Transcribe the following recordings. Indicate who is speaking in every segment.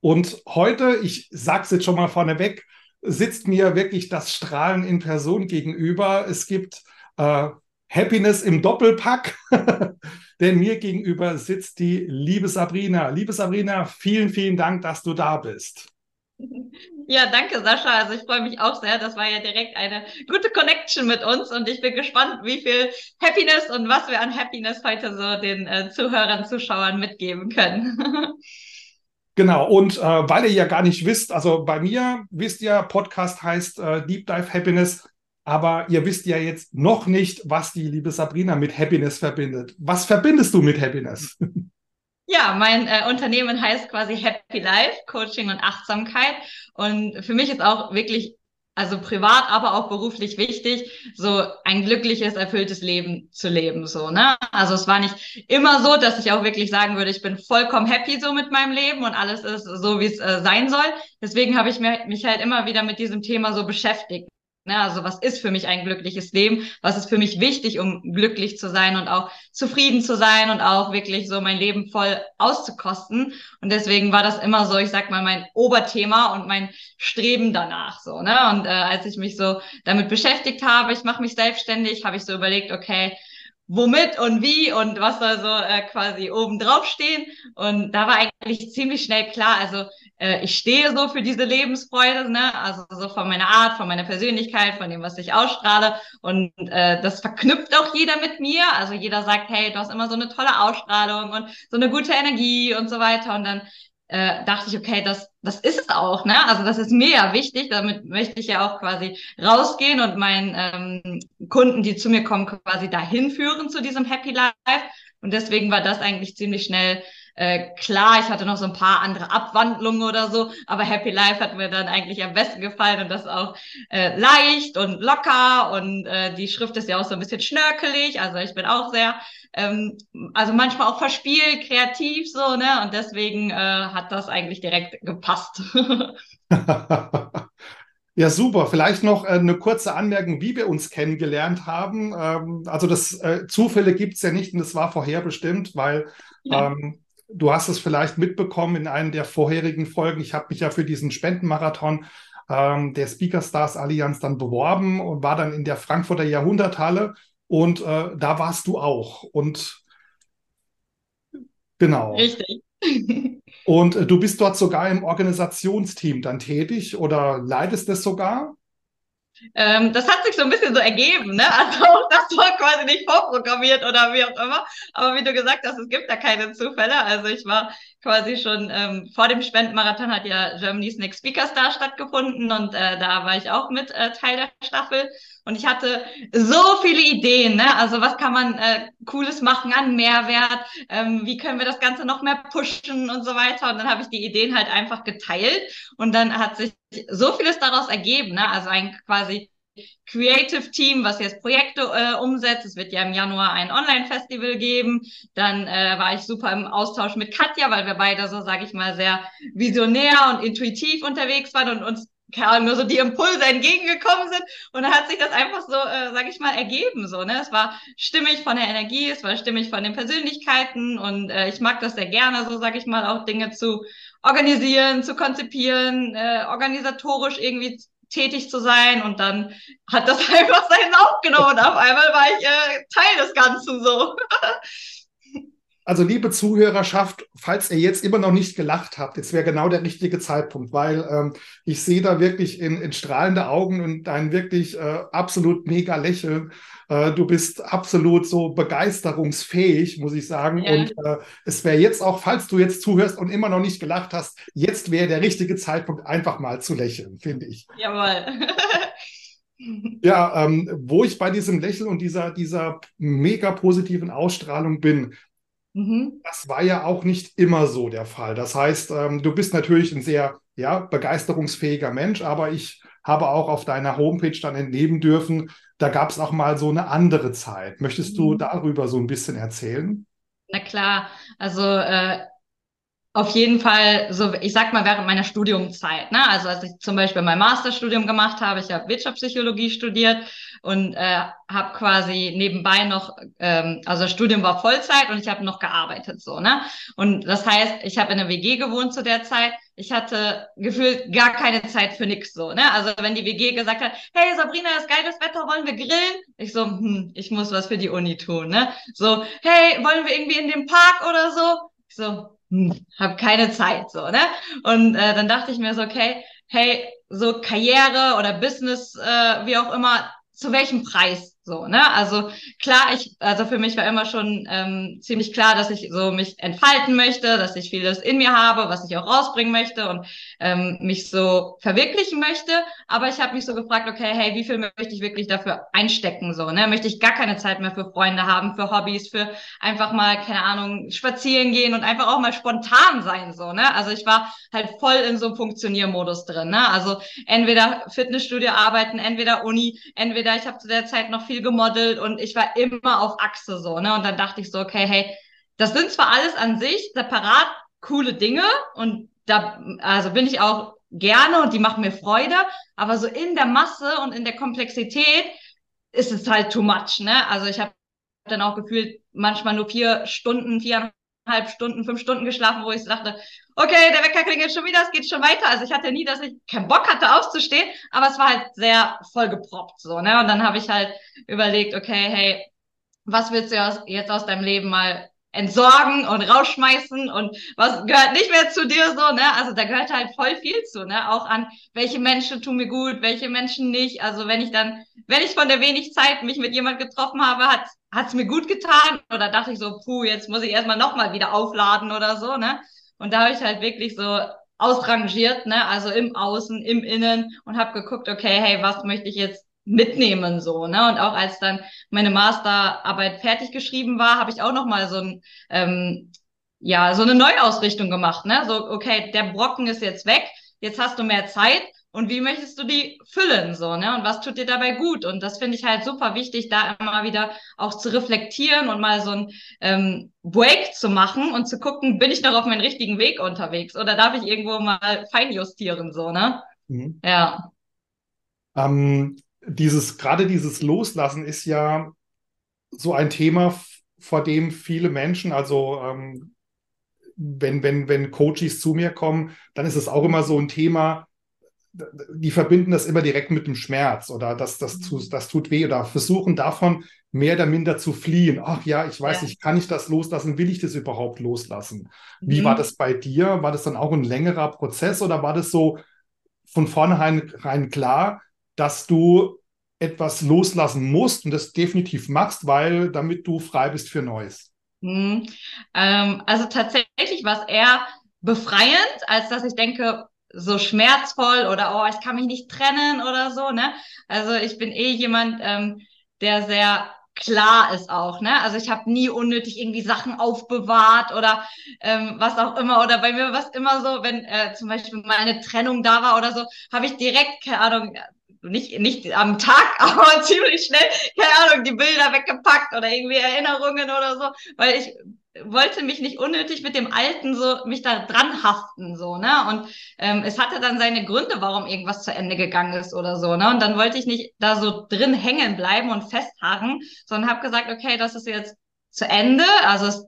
Speaker 1: Und heute, ich sage es jetzt schon mal vorneweg, sitzt mir wirklich das Strahlen in Person gegenüber. Es gibt äh, Happiness im Doppelpack, denn mir gegenüber sitzt die liebe Sabrina. Liebe Sabrina, vielen, vielen Dank, dass du da bist.
Speaker 2: Ja, danke, Sascha. Also ich freue mich auch sehr. Das war ja direkt eine gute Connection mit uns und ich bin gespannt, wie viel Happiness und was wir an Happiness heute so den äh, Zuhörern, Zuschauern mitgeben können.
Speaker 1: Genau, und äh, weil ihr ja gar nicht wisst, also bei mir wisst ihr, Podcast heißt äh, Deep Dive Happiness, aber ihr wisst ja jetzt noch nicht, was die liebe Sabrina mit Happiness verbindet. Was verbindest du mit Happiness?
Speaker 2: Ja, mein äh, Unternehmen heißt quasi Happy Life, Coaching und Achtsamkeit. Und für mich ist auch wirklich also privat, aber auch beruflich wichtig, so ein glückliches, erfülltes Leben zu leben, so, ne? Also es war nicht immer so, dass ich auch wirklich sagen würde, ich bin vollkommen happy so mit meinem Leben und alles ist so, wie es äh, sein soll. Deswegen habe ich mich halt immer wieder mit diesem Thema so beschäftigt. Ne, also was ist für mich ein glückliches Leben? Was ist für mich wichtig, um glücklich zu sein und auch zufrieden zu sein und auch wirklich so mein Leben voll auszukosten? Und deswegen war das immer so, ich sag mal, mein Oberthema und mein Streben danach so. Ne? Und äh, als ich mich so damit beschäftigt habe, ich mache mich selbstständig, habe ich so überlegt, okay, womit und wie und was soll so äh, quasi oben drauf stehen. Und da war eigentlich ziemlich schnell klar, also äh, ich stehe so für diese Lebensfreude, ne? also so von meiner Art, von meiner Persönlichkeit, von dem, was ich ausstrahle. Und äh, das verknüpft auch jeder mit mir. Also jeder sagt, hey, du hast immer so eine tolle Ausstrahlung und so eine gute Energie und so weiter. Und dann äh, dachte ich, okay, das, das ist es auch, ne? Also das ist mir ja wichtig. Damit möchte ich ja auch quasi rausgehen und meinen ähm, Kunden, die zu mir kommen, quasi dahin führen zu diesem Happy Life. Und deswegen war das eigentlich ziemlich schnell äh, klar, ich hatte noch so ein paar andere Abwandlungen oder so, aber Happy Life hat mir dann eigentlich am besten gefallen und das auch äh, leicht und locker und äh, die Schrift ist ja auch so ein bisschen schnörkelig, also ich bin auch sehr, ähm, also manchmal auch verspielt, kreativ so, ne, und deswegen äh, hat das eigentlich direkt gepasst.
Speaker 1: Ja, super. Vielleicht noch äh, eine kurze Anmerkung, wie wir uns kennengelernt haben. Ähm, also das äh, Zufälle gibt es ja nicht und das war vorherbestimmt, weil ja. ähm, du hast es vielleicht mitbekommen in einer der vorherigen Folgen. Ich habe mich ja für diesen Spendenmarathon ähm, der Speaker Stars Allianz dann beworben und war dann in der Frankfurter Jahrhunderthalle und äh, da warst du auch. Und genau.
Speaker 2: Richtig.
Speaker 1: und äh, du bist dort sogar im Organisationsteam dann tätig oder leitest es sogar?
Speaker 2: Ähm, das hat sich so ein bisschen so ergeben, ne? Also das war quasi nicht vorprogrammiert oder wie auch immer. Aber wie du gesagt hast, es gibt da keine Zufälle. Also ich war quasi schon ähm, vor dem Spendenmarathon hat ja Germany's Next Speaker Star stattgefunden und äh, da war ich auch mit äh, Teil der Staffel. Und ich hatte so viele Ideen, ne? Also was kann man äh, Cooles machen an Mehrwert? Ähm, wie können wir das Ganze noch mehr pushen und so weiter? Und dann habe ich die Ideen halt einfach geteilt und dann hat sich so vieles daraus ergeben, ne? Also ein quasi Creative Team, was jetzt Projekte äh, umsetzt. Es wird ja im Januar ein Online-Festival geben. Dann äh, war ich super im Austausch mit Katja, weil wir beide so, sage ich mal, sehr visionär und intuitiv unterwegs waren und uns keine Ahnung, nur so die Impulse entgegengekommen sind. Und dann hat sich das einfach so, äh, sage ich mal, ergeben. So, ne? Es war stimmig von der Energie, es war stimmig von den Persönlichkeiten und äh, ich mag das sehr gerne, so sage ich mal, auch Dinge zu organisieren, zu konzipieren, äh, organisatorisch irgendwie tätig zu sein und dann hat das einfach seinen Lauf genommen und auf einmal war ich äh, Teil des Ganzen so.
Speaker 1: Also liebe Zuhörerschaft, falls ihr jetzt immer noch nicht gelacht habt, jetzt wäre genau der richtige Zeitpunkt, weil ähm, ich sehe da wirklich in, in strahlende Augen und ein wirklich äh, absolut mega Lächeln. Äh, du bist absolut so begeisterungsfähig, muss ich sagen. Ja. Und äh, es wäre jetzt auch, falls du jetzt zuhörst und immer noch nicht gelacht hast, jetzt wäre der richtige Zeitpunkt, einfach mal zu lächeln, finde ich.
Speaker 2: Jawohl.
Speaker 1: Ja, ähm, wo ich bei diesem Lächeln und dieser, dieser mega positiven Ausstrahlung bin, Mhm. Das war ja auch nicht immer so der Fall. Das heißt, ähm, du bist natürlich ein sehr ja, begeisterungsfähiger Mensch, aber ich habe auch auf deiner Homepage dann entnehmen dürfen, da gab es auch mal so eine andere Zeit. Möchtest du mhm. darüber so ein bisschen erzählen?
Speaker 2: Na klar, also äh, auf jeden Fall, so ich sag mal während meiner Studiumzeit, ne? Also als ich zum Beispiel mein Masterstudium gemacht habe, ich habe Wirtschaftspsychologie studiert und äh, habe quasi nebenbei noch, ähm, also das Studium war Vollzeit und ich habe noch gearbeitet so, ne? Und das heißt, ich habe in einer WG gewohnt zu der Zeit. Ich hatte gefühlt gar keine Zeit für nix so, ne? Also wenn die WG gesagt hat, hey Sabrina, ist geiles Wetter, wollen wir grillen? Ich so, hm, ich muss was für die Uni tun, ne? So, hey, wollen wir irgendwie in den Park oder so? Ich so, hm, habe keine Zeit so, ne? Und äh, dann dachte ich mir so, okay, hey, so Karriere oder Business, äh, wie auch immer, zu welchem Preis? So, ne? Also klar, ich, also für mich war immer schon ähm, ziemlich klar, dass ich so mich entfalten möchte, dass ich vieles in mir habe, was ich auch rausbringen möchte und ähm, mich so verwirklichen möchte. Aber ich habe mich so gefragt, okay, hey, wie viel möchte ich wirklich dafür einstecken? So, ne? Möchte ich gar keine Zeit mehr für Freunde haben, für Hobbys, für einfach mal, keine Ahnung, spazieren gehen und einfach auch mal spontan sein, so, ne? Also ich war halt voll in so einem Funktioniermodus drin, ne? Also entweder Fitnessstudio arbeiten, entweder Uni, entweder ich habe zu der Zeit noch viel gemodelt und ich war immer auf Achse so, ne? Und dann dachte ich so, okay, hey, das sind zwar alles an sich separat coole Dinge und da, also bin ich auch gerne und die machen mir Freude, aber so in der Masse und in der Komplexität ist es halt too much, ne? Also ich habe dann auch gefühlt manchmal nur vier Stunden, viereinhalb Stunden, fünf Stunden geschlafen, wo ich dachte, okay, der Wecker klingelt schon wieder, es geht schon weiter. Also ich hatte nie, dass ich keinen Bock hatte aufzustehen, aber es war halt sehr vollgeproppt so, ne? Und dann habe ich halt überlegt, okay, hey, was willst du jetzt aus deinem Leben mal entsorgen und rausschmeißen und was gehört nicht mehr zu dir so, ne? Also da gehört halt voll viel zu, ne? Auch an welche Menschen tun mir gut, welche Menschen nicht. Also wenn ich dann, wenn ich von der wenig Zeit mich mit jemand getroffen habe, hat hat's mir gut getan oder dachte ich so, puh, jetzt muss ich erstmal nochmal wieder aufladen oder so, ne? Und da habe ich halt wirklich so ausrangiert, ne? Also im Außen, im Innen und habe geguckt, okay, hey, was möchte ich jetzt mitnehmen so, ne? Und auch als dann meine Masterarbeit fertig geschrieben war, habe ich auch noch mal so ein ähm, ja so eine Neuausrichtung gemacht, ne? So okay, der Brocken ist jetzt weg, jetzt hast du mehr Zeit und wie möchtest du die füllen so, ne? Und was tut dir dabei gut? Und das finde ich halt super wichtig, da immer wieder auch zu reflektieren und mal so ein ähm, Break zu machen und zu gucken, bin ich noch auf meinem richtigen Weg unterwegs oder darf ich irgendwo mal feinjustieren so, ne? Mhm. Ja.
Speaker 1: Ähm, dieses, gerade dieses Loslassen ist ja so ein Thema, vor dem viele Menschen, also ähm, wenn, wenn, wenn Coaches zu mir kommen, dann ist es auch immer so ein Thema, die verbinden das immer direkt mit dem Schmerz oder das, das, mhm. das tut weh oder versuchen davon mehr oder minder zu fliehen. Ach ja, ich weiß ja. nicht, kann ich das loslassen? Will ich das überhaupt loslassen? Wie mhm. war das bei dir? War das dann auch ein längerer Prozess oder war das so von vornherein rein klar, dass du etwas loslassen musst und das definitiv machst, weil damit du frei bist für Neues?
Speaker 2: Mhm. Ähm, also tatsächlich war es eher befreiend, als dass ich denke, so schmerzvoll oder oh, ich kann mich nicht trennen oder so, ne? Also ich bin eh jemand, ähm, der sehr klar ist auch, ne? Also ich habe nie unnötig irgendwie Sachen aufbewahrt oder ähm, was auch immer. Oder bei mir war es immer so, wenn äh, zum Beispiel mal eine Trennung da war oder so, habe ich direkt, keine Ahnung, nicht, nicht am Tag, aber ziemlich schnell, keine Ahnung, die Bilder weggepackt oder irgendwie Erinnerungen oder so, weil ich wollte mich nicht unnötig mit dem Alten so mich da dran haften so ne? Und ähm, es hatte dann seine Gründe warum irgendwas zu Ende gegangen ist oder so ne? Und dann wollte ich nicht da so drin hängen bleiben und festharren sondern habe gesagt okay das ist jetzt zu Ende also es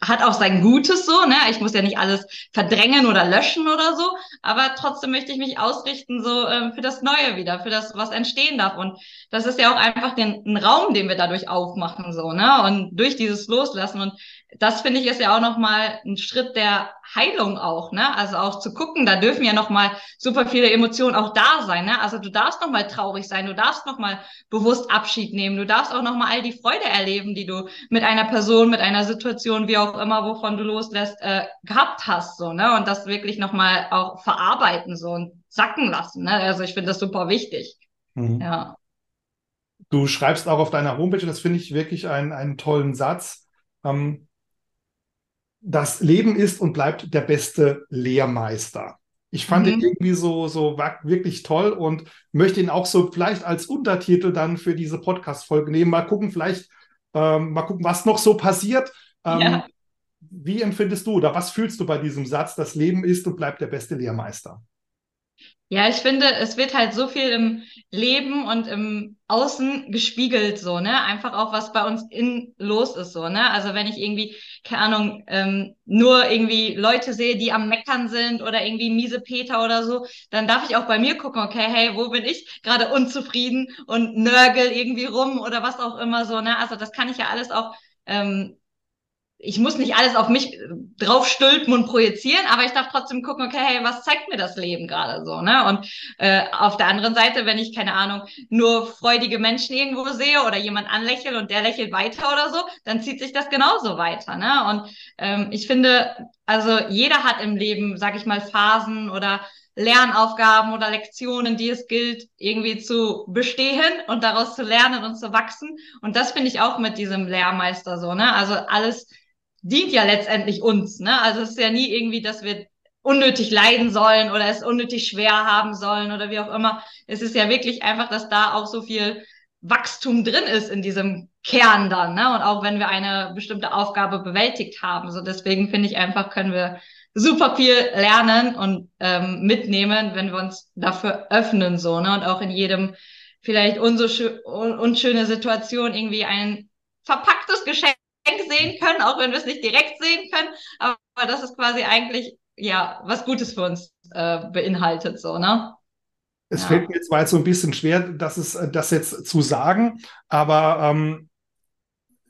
Speaker 2: hat auch sein Gutes so, ne? Ich muss ja nicht alles verdrängen oder löschen oder so, aber trotzdem möchte ich mich ausrichten so ähm, für das Neue wieder, für das, was entstehen darf. Und das ist ja auch einfach den, ein Raum, den wir dadurch aufmachen, so, ne? Und durch dieses Loslassen. Und das finde ich ist ja auch nochmal ein Schritt der Heilung auch, ne? Also auch zu gucken, da dürfen ja nochmal super viele Emotionen auch da sein, ne? Also du darfst nochmal traurig sein, du darfst nochmal bewusst Abschied nehmen, du darfst auch nochmal all die Freude erleben, die du mit einer Person, mit einer Situation, wie auch immer, wovon du loslässt, äh, gehabt hast, so, ne? Und das wirklich nochmal auch verarbeiten, so und sacken lassen, ne? Also ich finde das super wichtig. Mhm. Ja.
Speaker 1: Du schreibst auch auf deiner Homepage, das finde ich wirklich einen, einen tollen Satz. Ähm, das Leben ist und bleibt der beste Lehrmeister. Ich fand mhm. ihn irgendwie so, so wirklich toll und möchte ihn auch so vielleicht als Untertitel dann für diese Podcast-Folge nehmen. Mal gucken, vielleicht, ähm, mal gucken, was noch so passiert. Ähm, ja. Wie empfindest du oder was fühlst du bei diesem Satz, das Leben ist und bleibt der beste Lehrmeister?
Speaker 2: Ja, ich finde, es wird halt so viel im Leben und im Außen gespiegelt, so, ne? Einfach auch, was bei uns innen los ist, so, ne? Also wenn ich irgendwie, keine Ahnung, ähm, nur irgendwie Leute sehe, die am Meckern sind oder irgendwie miese Peter oder so, dann darf ich auch bei mir gucken, okay, hey, wo bin ich gerade unzufrieden und nörgel irgendwie rum oder was auch immer so, ne? Also das kann ich ja alles auch ähm, ich muss nicht alles auf mich äh, draufstülpen und projizieren, aber ich darf trotzdem gucken, okay, hey, was zeigt mir das Leben gerade so, ne? Und äh, auf der anderen Seite, wenn ich, keine Ahnung, nur freudige Menschen irgendwo sehe oder jemand anlächelt und der lächelt weiter oder so, dann zieht sich das genauso weiter, ne? Und ähm, ich finde, also jeder hat im Leben, sag ich mal, Phasen oder Lernaufgaben oder Lektionen, die es gilt, irgendwie zu bestehen und daraus zu lernen und zu wachsen. Und das finde ich auch mit diesem Lehrmeister so, ne? Also alles dient ja letztendlich uns. Ne? Also es ist ja nie irgendwie, dass wir unnötig leiden sollen oder es unnötig schwer haben sollen oder wie auch immer. Es ist ja wirklich einfach, dass da auch so viel Wachstum drin ist in diesem Kern dann, ne? Und auch wenn wir eine bestimmte Aufgabe bewältigt haben. So deswegen finde ich einfach, können wir super viel lernen und ähm, mitnehmen, wenn wir uns dafür öffnen, so, ne? Und auch in jedem vielleicht unschöne Situation irgendwie ein verpacktes Geschenk sehen können, auch wenn wir es nicht direkt sehen können. Aber das ist quasi eigentlich ja was Gutes für uns äh, beinhaltet, so, ne?
Speaker 1: Es ja. fällt mir jetzt so ein bisschen schwer, das, ist, äh, das jetzt zu sagen, aber ähm,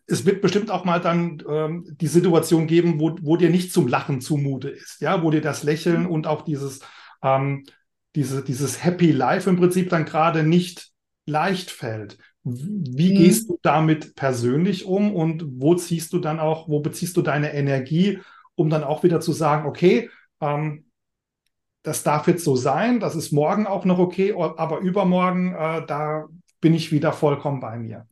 Speaker 1: es wird bestimmt auch mal dann ähm, die Situation geben, wo, wo dir nicht zum Lachen zumute ist, ja, wo dir das Lächeln mhm. und auch dieses, ähm, diese, dieses Happy Life im Prinzip dann gerade nicht leicht fällt. Wie mhm. gehst du damit persönlich um und wo ziehst du dann auch, wo beziehst du deine Energie, um dann auch wieder zu sagen, okay, ähm, das darf jetzt so sein, das ist morgen auch noch okay, aber übermorgen, äh, da bin ich wieder vollkommen bei mir.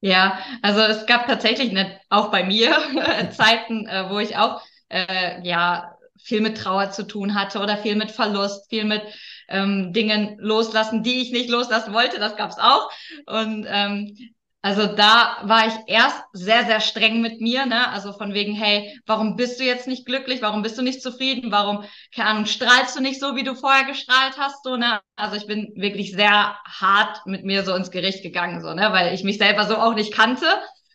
Speaker 2: Ja, also es gab tatsächlich eine, auch bei mir Zeiten, äh, wo ich auch äh, ja viel mit Trauer zu tun hatte oder viel mit Verlust, viel mit ähm, Dingen loslassen, die ich nicht loslassen wollte. Das gab's auch. Und ähm, also da war ich erst sehr, sehr streng mit mir, ne? Also von wegen, hey, warum bist du jetzt nicht glücklich? Warum bist du nicht zufrieden? Warum, keine Ahnung, strahlst du nicht so, wie du vorher gestrahlt hast, so, ne? Also ich bin wirklich sehr hart mit mir so ins Gericht gegangen, so, ne? Weil ich mich selber so auch nicht kannte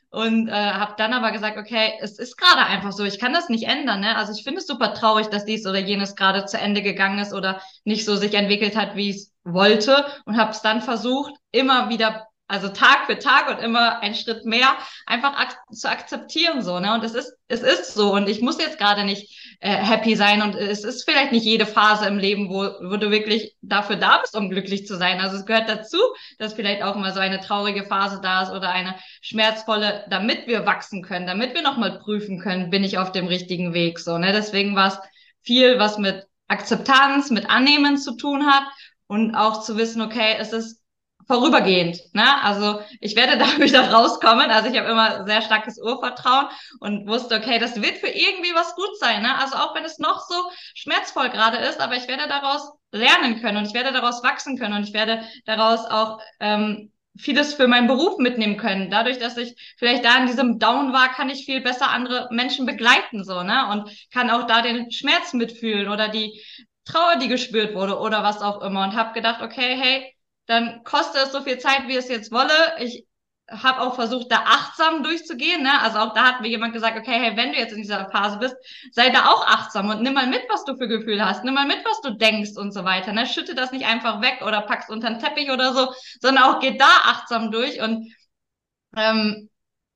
Speaker 2: und äh, habe dann aber gesagt, okay, es ist gerade einfach so, ich kann das nicht ändern. Ne? Also ich finde es super traurig, dass dies oder jenes gerade zu Ende gegangen ist oder nicht so sich entwickelt hat, wie es wollte und habe es dann versucht, immer wieder also Tag für Tag und immer ein Schritt mehr einfach ak zu akzeptieren so ne und es ist es ist so und ich muss jetzt gerade nicht äh, happy sein. Und es ist vielleicht nicht jede Phase im Leben wo wo du wirklich dafür da bist um glücklich zu sein. Also es gehört dazu dass vielleicht auch mal so eine traurige Phase da ist oder eine schmerzvolle damit wir wachsen können damit wir noch mal prüfen können bin ich auf dem richtigen Weg so ne? Deswegen war es viel was mit Akzeptanz mit Annehmen zu tun hat und auch zu wissen okay es ist vorübergehend. Ne? Also ich werde da wieder rauskommen. Also ich habe immer sehr starkes Urvertrauen und wusste, okay, das wird für irgendwie was gut sein. Ne? Also auch wenn es noch so schmerzvoll gerade ist, aber ich werde daraus lernen können und ich werde daraus wachsen können und ich werde daraus auch ähm, vieles für meinen Beruf mitnehmen können. Dadurch, dass ich vielleicht da in diesem Down war, kann ich viel besser andere Menschen begleiten so, ne? Und kann auch da den Schmerz mitfühlen oder die Trauer, die gespürt wurde oder was auch immer und habe gedacht, okay, hey, dann kostet es so viel Zeit, wie es jetzt wolle. Ich habe auch versucht, da achtsam durchzugehen. Ne? Also auch da hat mir jemand gesagt, okay, hey, wenn du jetzt in dieser Phase bist, sei da auch achtsam und nimm mal mit, was du für Gefühle hast, nimm mal mit, was du denkst und so weiter. Ne? Schütte das nicht einfach weg oder pack's unter den Teppich oder so, sondern auch geh da achtsam durch und ähm,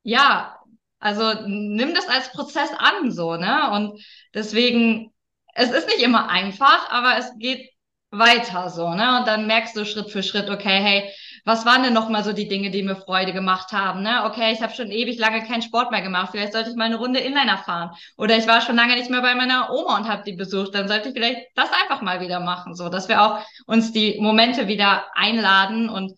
Speaker 2: ja, also nimm das als Prozess an, so, ne? Und deswegen, es ist nicht immer einfach, aber es geht weiter so, ne? Und dann merkst du Schritt für Schritt, okay, hey, was waren denn nochmal so die Dinge, die mir Freude gemacht haben, ne? Okay, ich habe schon ewig lange keinen Sport mehr gemacht, vielleicht sollte ich mal eine Runde Inliner fahren. Oder ich war schon lange nicht mehr bei meiner Oma und habe die besucht, dann sollte ich vielleicht das einfach mal wieder machen, so, dass wir auch uns die Momente wieder einladen und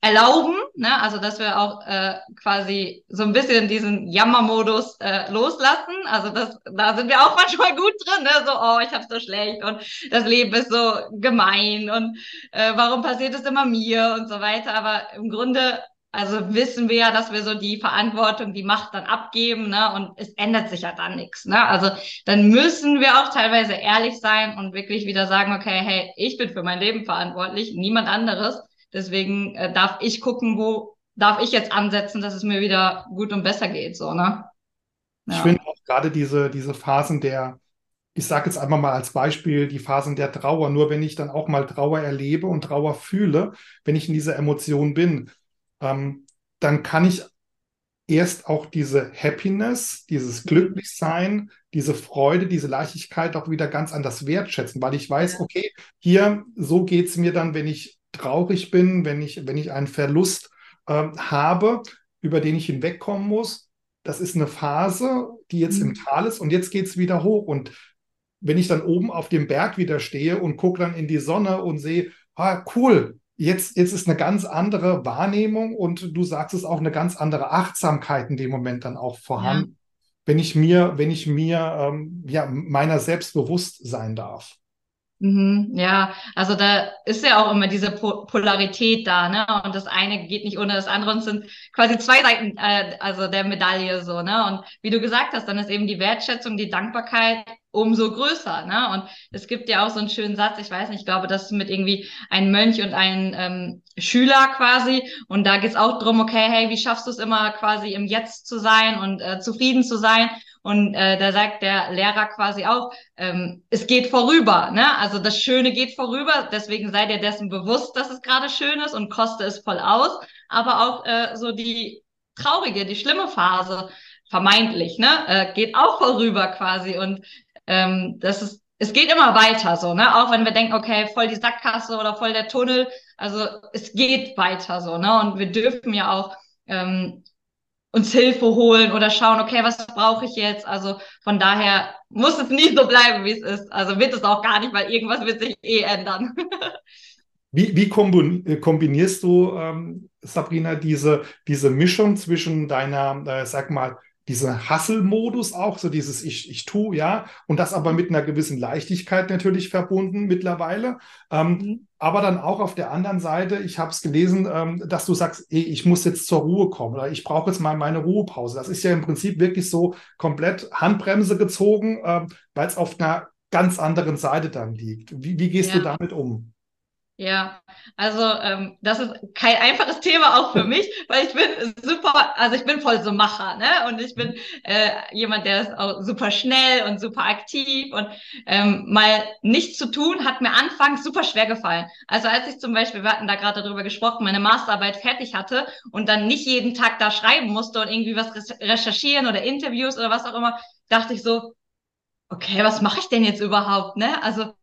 Speaker 2: erlauben, ne? also dass wir auch äh, quasi so ein bisschen diesen Jammermodus äh, loslassen. Also das, da sind wir auch manchmal gut drin, ne? so oh, ich hab's so schlecht und das Leben ist so gemein und äh, warum passiert es immer mir und so weiter. Aber im Grunde also wissen wir ja, dass wir so die Verantwortung, die Macht dann abgeben, ne? Und es ändert sich ja dann nichts, ne? Also dann müssen wir auch teilweise ehrlich sein und wirklich wieder sagen, okay, hey, ich bin für mein Leben verantwortlich, niemand anderes. Deswegen äh, darf ich gucken, wo darf ich jetzt ansetzen, dass es mir wieder gut und besser geht, so, ne?
Speaker 1: Ja. Ich finde auch gerade diese, diese Phasen der, ich sage jetzt einmal mal als Beispiel die Phasen der Trauer, nur wenn ich dann auch mal Trauer erlebe und Trauer fühle, wenn ich in dieser Emotion bin, ähm, dann kann ich erst auch diese Happiness, dieses Glücklichsein, diese Freude, diese Leichtigkeit auch wieder ganz anders wertschätzen, weil ich weiß, okay, hier, so geht es mir dann, wenn ich traurig bin, wenn ich, wenn ich einen Verlust äh, habe, über den ich hinwegkommen muss. Das ist eine Phase, die jetzt mhm. im Tal ist und jetzt geht es wieder hoch. Und wenn ich dann oben auf dem Berg wieder stehe und gucke dann in die Sonne und sehe, ah, cool, Jetzt, jetzt ist eine ganz andere Wahrnehmung und du sagst es auch eine ganz andere Achtsamkeit in dem Moment dann auch vorhanden, ja. wenn ich mir, wenn ich mir ähm, ja meiner selbst bewusst sein darf.
Speaker 2: Mhm, ja, also da ist ja auch immer diese po Polarität da, ne? Und das eine geht nicht ohne das andere und sind quasi zwei Seiten, äh, also der Medaille so, ne? Und wie du gesagt hast, dann ist eben die Wertschätzung, die Dankbarkeit umso größer, ne? Und es gibt ja auch so einen schönen Satz, ich weiß nicht, ich glaube, das ist mit irgendwie ein Mönch und ein ähm, Schüler quasi. Und da geht's auch drum, okay, hey, wie schaffst du es immer quasi im Jetzt zu sein und äh, zufrieden zu sein? Und äh, da sagt der Lehrer quasi auch, ähm, es geht vorüber. Ne? Also das Schöne geht vorüber, deswegen sei dir dessen bewusst, dass es gerade schön ist und koste es voll aus. Aber auch äh, so die traurige, die schlimme Phase, vermeintlich, ne, äh, geht auch vorüber quasi. Und ähm, das ist, es geht immer weiter so, ne? Auch wenn wir denken, okay, voll die Sackgasse oder voll der Tunnel. Also es geht weiter so, ne? Und wir dürfen ja auch ähm, uns Hilfe holen oder schauen, okay, was brauche ich jetzt? Also von daher muss es nie so bleiben, wie es ist. Also wird es auch gar nicht, weil irgendwas wird sich eh ändern.
Speaker 1: wie, wie äh, kombinierst du, ähm, Sabrina, diese, diese Mischung zwischen deiner, äh, sag mal, dieser Hustle-Modus auch, so dieses Ich, ich tu, ja, und das aber mit einer gewissen Leichtigkeit natürlich verbunden mittlerweile. Ähm, mhm. Aber dann auch auf der anderen Seite, ich habe es gelesen, ähm, dass du sagst, ey, ich muss jetzt zur Ruhe kommen oder ich brauche jetzt mal meine Ruhepause. Das ist ja im Prinzip wirklich so komplett Handbremse gezogen, ähm, weil es auf einer ganz anderen Seite dann liegt. Wie, wie gehst ja. du damit um?
Speaker 2: Ja, also ähm, das ist kein einfaches Thema auch für mich, weil ich bin super, also ich bin voll so Macher, ne? Und ich bin äh, jemand, der ist auch super schnell und super aktiv und ähm, mal nichts zu tun hat mir anfangs super schwer gefallen. Also als ich zum Beispiel, wir hatten da gerade darüber gesprochen, meine Masterarbeit fertig hatte und dann nicht jeden Tag da schreiben musste und irgendwie was recherchieren oder Interviews oder was auch immer, dachte ich so, okay, was mache ich denn jetzt überhaupt, ne? Also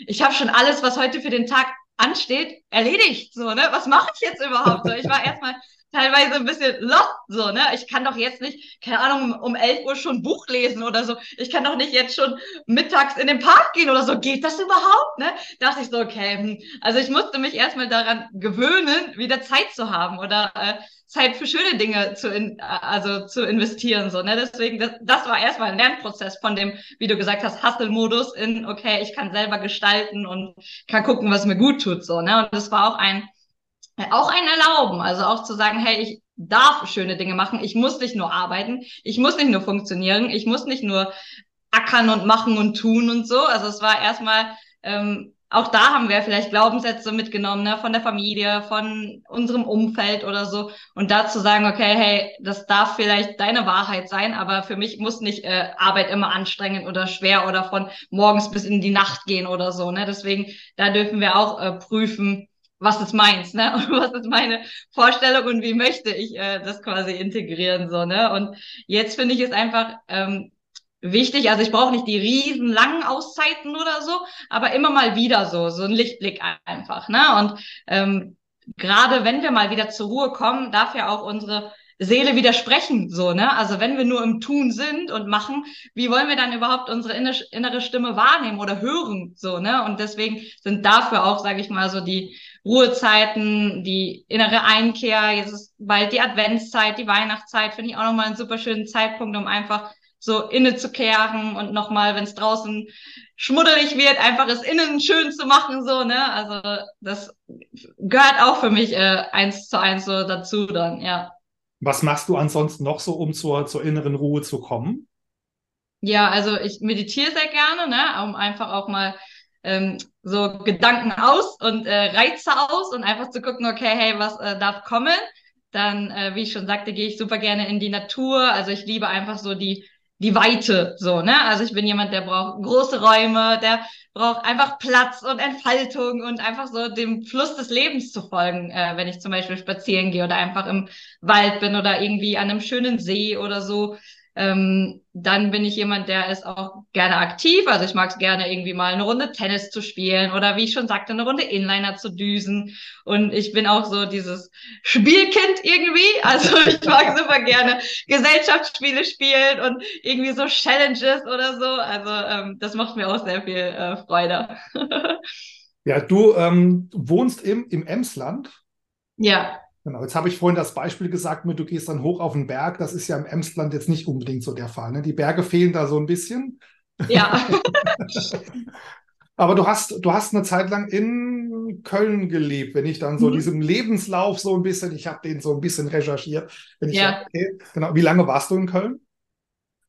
Speaker 2: ich habe schon alles, was heute für den Tag ansteht, erledigt. So, ne? Was mache ich jetzt überhaupt? So, ich war erstmal teilweise ein bisschen lost, so, ne? Ich kann doch jetzt nicht, keine Ahnung, um 11 Uhr schon Buch lesen oder so. Ich kann doch nicht jetzt schon mittags in den Park gehen oder so. Geht das überhaupt, ne? Dachte ich so, okay, hm. also ich musste mich erstmal daran gewöhnen, wieder Zeit zu haben oder äh, Zeit für schöne Dinge zu, in, also zu investieren, so, ne? Deswegen, das, das war erstmal ein Lernprozess von dem, wie du gesagt hast, Hustle-Modus in, okay, ich kann selber gestalten und kann gucken, was mir gut tut, so, ne? Und das war auch ein, auch ein Erlauben, also auch zu sagen, hey, ich darf schöne Dinge machen, ich muss nicht nur arbeiten, ich muss nicht nur funktionieren, ich muss nicht nur ackern und machen und tun und so. Also es war erstmal ähm, auch da haben wir vielleicht Glaubenssätze mitgenommen, ne, von der Familie, von unserem Umfeld oder so. Und da zu sagen, okay, hey, das darf vielleicht deine Wahrheit sein, aber für mich muss nicht äh, Arbeit immer anstrengend oder schwer oder von morgens bis in die Nacht gehen oder so. Ne? Deswegen, da dürfen wir auch äh, prüfen, was ist meins, ne? Und was ist meine Vorstellung und wie möchte ich äh, das quasi integrieren, so, ne? Und jetzt finde ich es einfach ähm, wichtig. Also ich brauche nicht die riesen langen Auszeiten oder so, aber immer mal wieder so, so ein Lichtblick einfach. Ne? Und ähm, gerade wenn wir mal wieder zur Ruhe kommen, darf ja auch unsere Seele widersprechen, so, ne? Also wenn wir nur im Tun sind und machen, wie wollen wir dann überhaupt unsere innere Stimme wahrnehmen oder hören, so, ne? Und deswegen sind dafür auch, sage ich mal, so die Ruhezeiten, die innere Einkehr, jetzt ist bald die Adventszeit, die Weihnachtszeit, finde ich auch nochmal einen super schönen Zeitpunkt, um einfach so inne zu kehren und nochmal, wenn es draußen schmuddelig wird, einfach es innen schön zu machen, so, ne? Also das gehört auch für mich äh, eins zu eins so dazu dann, ja.
Speaker 1: Was machst du ansonsten noch so, um zur, zur inneren Ruhe zu kommen?
Speaker 2: Ja, also ich meditiere sehr gerne, ne, um einfach auch mal ähm, so Gedanken aus und äh, Reize aus und einfach zu gucken, okay, hey, was äh, darf kommen? Dann, äh, wie ich schon sagte, gehe ich super gerne in die Natur. Also ich liebe einfach so die die Weite, so, ne? Also ich bin jemand, der braucht große Räume, der braucht einfach Platz und Entfaltung und einfach so dem Fluss des Lebens zu folgen, äh, wenn ich zum Beispiel spazieren gehe oder einfach im Wald bin oder irgendwie an einem schönen See oder so. Ähm, dann bin ich jemand, der ist auch gerne aktiv. Also ich mag es gerne, irgendwie mal eine Runde Tennis zu spielen oder wie ich schon sagte, eine Runde Inliner zu düsen. Und ich bin auch so dieses Spielkind irgendwie. Also ich mag super gerne Gesellschaftsspiele spielen und irgendwie so Challenges oder so. Also ähm, das macht mir auch sehr viel äh, Freude.
Speaker 1: ja, du ähm, wohnst im, im Emsland.
Speaker 2: Ja.
Speaker 1: Genau, jetzt habe ich vorhin das Beispiel gesagt mit, du gehst dann hoch auf den Berg. Das ist ja im Emsland jetzt nicht unbedingt so der Fall. Ne? Die Berge fehlen da so ein bisschen.
Speaker 2: Ja.
Speaker 1: Aber du hast, du hast eine Zeit lang in Köln gelebt, wenn ich dann so mhm. diesem Lebenslauf so ein bisschen, ich habe den so ein bisschen recherchiert. Wenn ich
Speaker 2: ja.
Speaker 1: Sag, okay, genau. Wie lange warst du in Köln?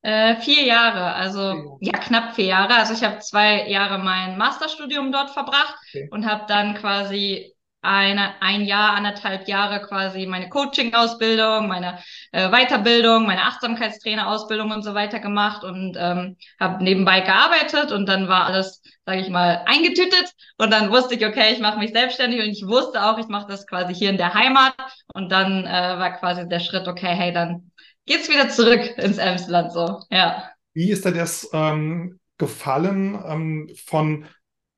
Speaker 2: Äh, vier Jahre, also ja, knapp vier Jahre. Also ich habe zwei Jahre mein Masterstudium dort verbracht okay. und habe dann quasi eine, ein Jahr, anderthalb Jahre quasi meine Coaching-Ausbildung, meine äh, Weiterbildung, meine Achtsamkeitstrainer-Ausbildung und so weiter gemacht und ähm, habe nebenbei gearbeitet und dann war alles, sage ich mal, eingetütet und dann wusste ich, okay, ich mache mich selbstständig und ich wusste auch, ich mache das quasi hier in der Heimat und dann äh, war quasi der Schritt, okay, hey, dann geht's wieder zurück ins Emsland so, ja.
Speaker 1: Wie ist dir das ähm, gefallen ähm, von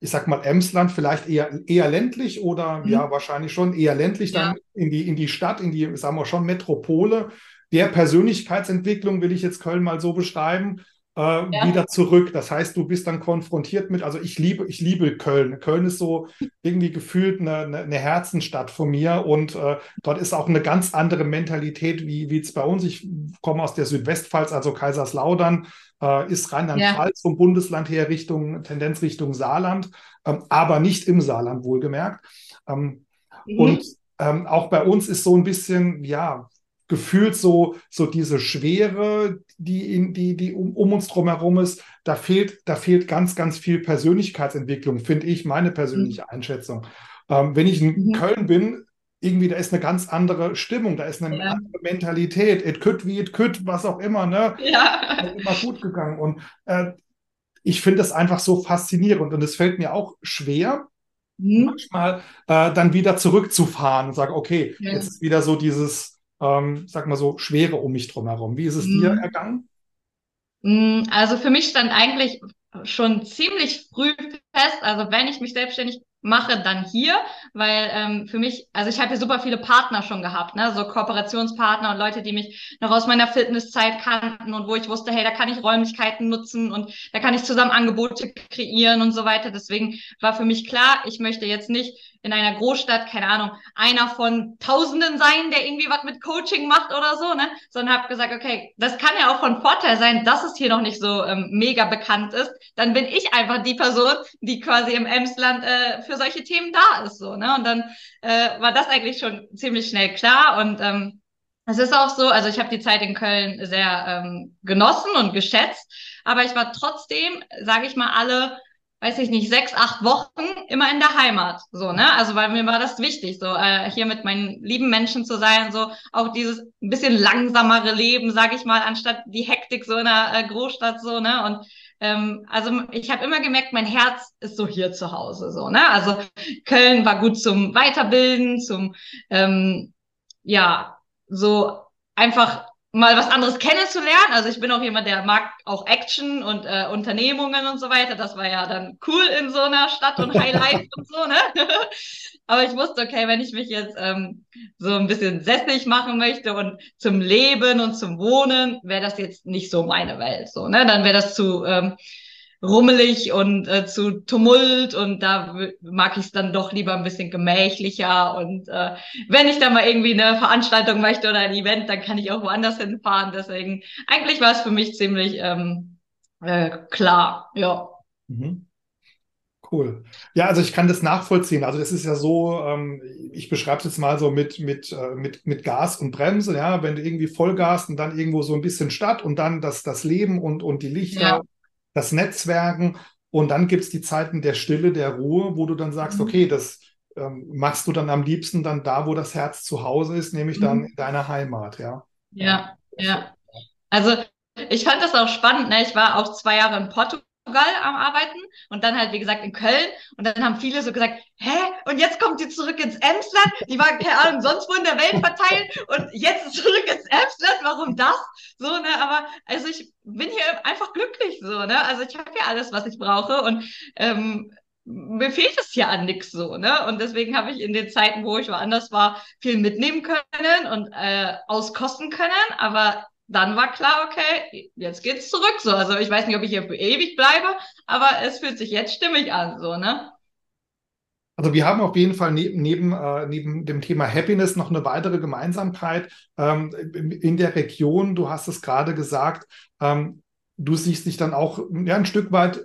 Speaker 1: ich sag mal, Emsland vielleicht eher, eher ländlich oder mhm. ja, wahrscheinlich schon eher ländlich, dann ja. in, die, in die Stadt, in die, sagen wir schon, Metropole. Der Persönlichkeitsentwicklung will ich jetzt Köln mal so beschreiben, äh, ja. wieder zurück. Das heißt, du bist dann konfrontiert mit, also ich liebe, ich liebe Köln. Köln ist so irgendwie gefühlt eine, eine, eine Herzenstadt von mir und äh, dort ist auch eine ganz andere Mentalität wie, wie es bei uns. Ich komme aus der Südwestpfalz, also Kaiserslautern äh, ist Rheinland-Pfalz ja. vom Bundesland her Richtung, Tendenz Richtung Saarland, ähm, aber nicht im Saarland wohlgemerkt. Ähm, mhm. Und ähm, auch bei uns ist so ein bisschen, ja, gefühlt so, so diese Schwere, die, in, die, die um, um uns drumherum ist, da fehlt, da fehlt ganz, ganz viel Persönlichkeitsentwicklung, finde ich, meine persönliche mhm. Einschätzung. Ähm, wenn ich in mhm. Köln bin, irgendwie, da ist eine ganz andere Stimmung, da ist eine ja. andere Mentalität. It could wie it could, was auch immer, ne?
Speaker 2: Ja.
Speaker 1: Immer gut gegangen. Und äh, ich finde das einfach so faszinierend. Und es fällt mir auch schwer, mhm. manchmal äh, dann wieder zurückzufahren und sagen, okay, ja. jetzt ist wieder so dieses, ähm, sag mal so, Schwere um mich drumherum. Wie ist es mhm. dir ergangen?
Speaker 2: Mm, also für mich stand eigentlich schon ziemlich früh fest, also wenn ich mich selbstständig mache, dann hier, weil ähm, für mich, also ich habe hier super viele Partner schon gehabt, ne, so Kooperationspartner und Leute, die mich noch aus meiner Fitnesszeit kannten und wo ich wusste, hey, da kann ich Räumlichkeiten nutzen und da kann ich zusammen Angebote kreieren und so weiter. Deswegen war für mich klar, ich möchte jetzt nicht in einer Großstadt, keine Ahnung, einer von Tausenden sein, der irgendwie was mit Coaching macht oder so, ne? Sondern habe gesagt, okay, das kann ja auch von Vorteil sein, dass es hier noch nicht so ähm, mega bekannt ist. Dann bin ich einfach die Person, die quasi im Emsland äh, für solche Themen da ist, so, ne? Und dann äh, war das eigentlich schon ziemlich schnell klar und ähm, es ist auch so, also ich habe die Zeit in Köln sehr ähm, genossen und geschätzt, aber ich war trotzdem, sage ich mal, alle weiß ich nicht, sechs, acht Wochen immer in der Heimat. So, ne? Also weil mir war das wichtig, so äh, hier mit meinen lieben Menschen zu sein, so auch dieses ein bisschen langsamere Leben, sage ich mal, anstatt die Hektik so in einer äh, Großstadt, so, ne? Und ähm, also ich habe immer gemerkt, mein Herz ist so hier zu Hause, so, ne? Also Köln war gut zum Weiterbilden, zum ähm, ja, so einfach mal was anderes kennenzulernen. Also ich bin auch jemand, der mag auch Action und äh, Unternehmungen und so weiter. Das war ja dann cool in so einer Stadt und Highlight und so, ne? Aber ich wusste, okay, wenn ich mich jetzt ähm, so ein bisschen sessig machen möchte und zum Leben und zum Wohnen, wäre das jetzt nicht so meine Welt, so, ne? Dann wäre das zu ähm, rummelig und äh, zu Tumult und da mag ich es dann doch lieber ein bisschen gemächlicher und äh, wenn ich dann mal irgendwie eine Veranstaltung möchte oder ein Event, dann kann ich auch woanders hinfahren. Deswegen eigentlich war es für mich ziemlich ähm, äh, klar, ja. Mhm.
Speaker 1: Cool. Ja, also ich kann das nachvollziehen. Also das ist ja so, ähm, ich beschreibe es jetzt mal so mit, mit, äh, mit, mit Gas und Bremse, ja, wenn du irgendwie Vollgas und dann irgendwo so ein bisschen Stadt und dann das, das Leben und, und die Lichter ja das Netzwerken und dann gibt es die Zeiten der Stille, der Ruhe, wo du dann sagst, mhm. okay, das ähm, machst du dann am liebsten dann da, wo das Herz zu Hause ist, nämlich mhm. dann in deiner Heimat, ja.
Speaker 2: Ja, ja. Also ich fand das auch spannend. Ne? Ich war auch zwei Jahre in Portugal am Arbeiten und dann halt, wie gesagt, in Köln. Und dann haben viele so gesagt, hä? Und jetzt kommt die zurück ins Emsland? Die war, keine Ahnung, sonst wo in der Welt verteilt und jetzt zurück ins Emsland? Warum das? So, ne? Aber also ich bin hier einfach glücklich so, ne? Also ich habe hier alles, was ich brauche und ähm, mir fehlt es hier an nichts so, ne? Und deswegen habe ich in den Zeiten, wo ich woanders war, viel mitnehmen können und äh, auskosten können. Aber dann war klar, okay, jetzt geht's zurück so. Also ich weiß nicht, ob ich hier für ewig bleibe, aber es fühlt sich jetzt stimmig an, so, ne?
Speaker 1: Also wir haben auf jeden Fall neben, neben, äh, neben dem Thema Happiness noch eine weitere Gemeinsamkeit ähm, in der Region. Du hast es gerade gesagt, ähm, du siehst dich dann auch ja, ein Stück weit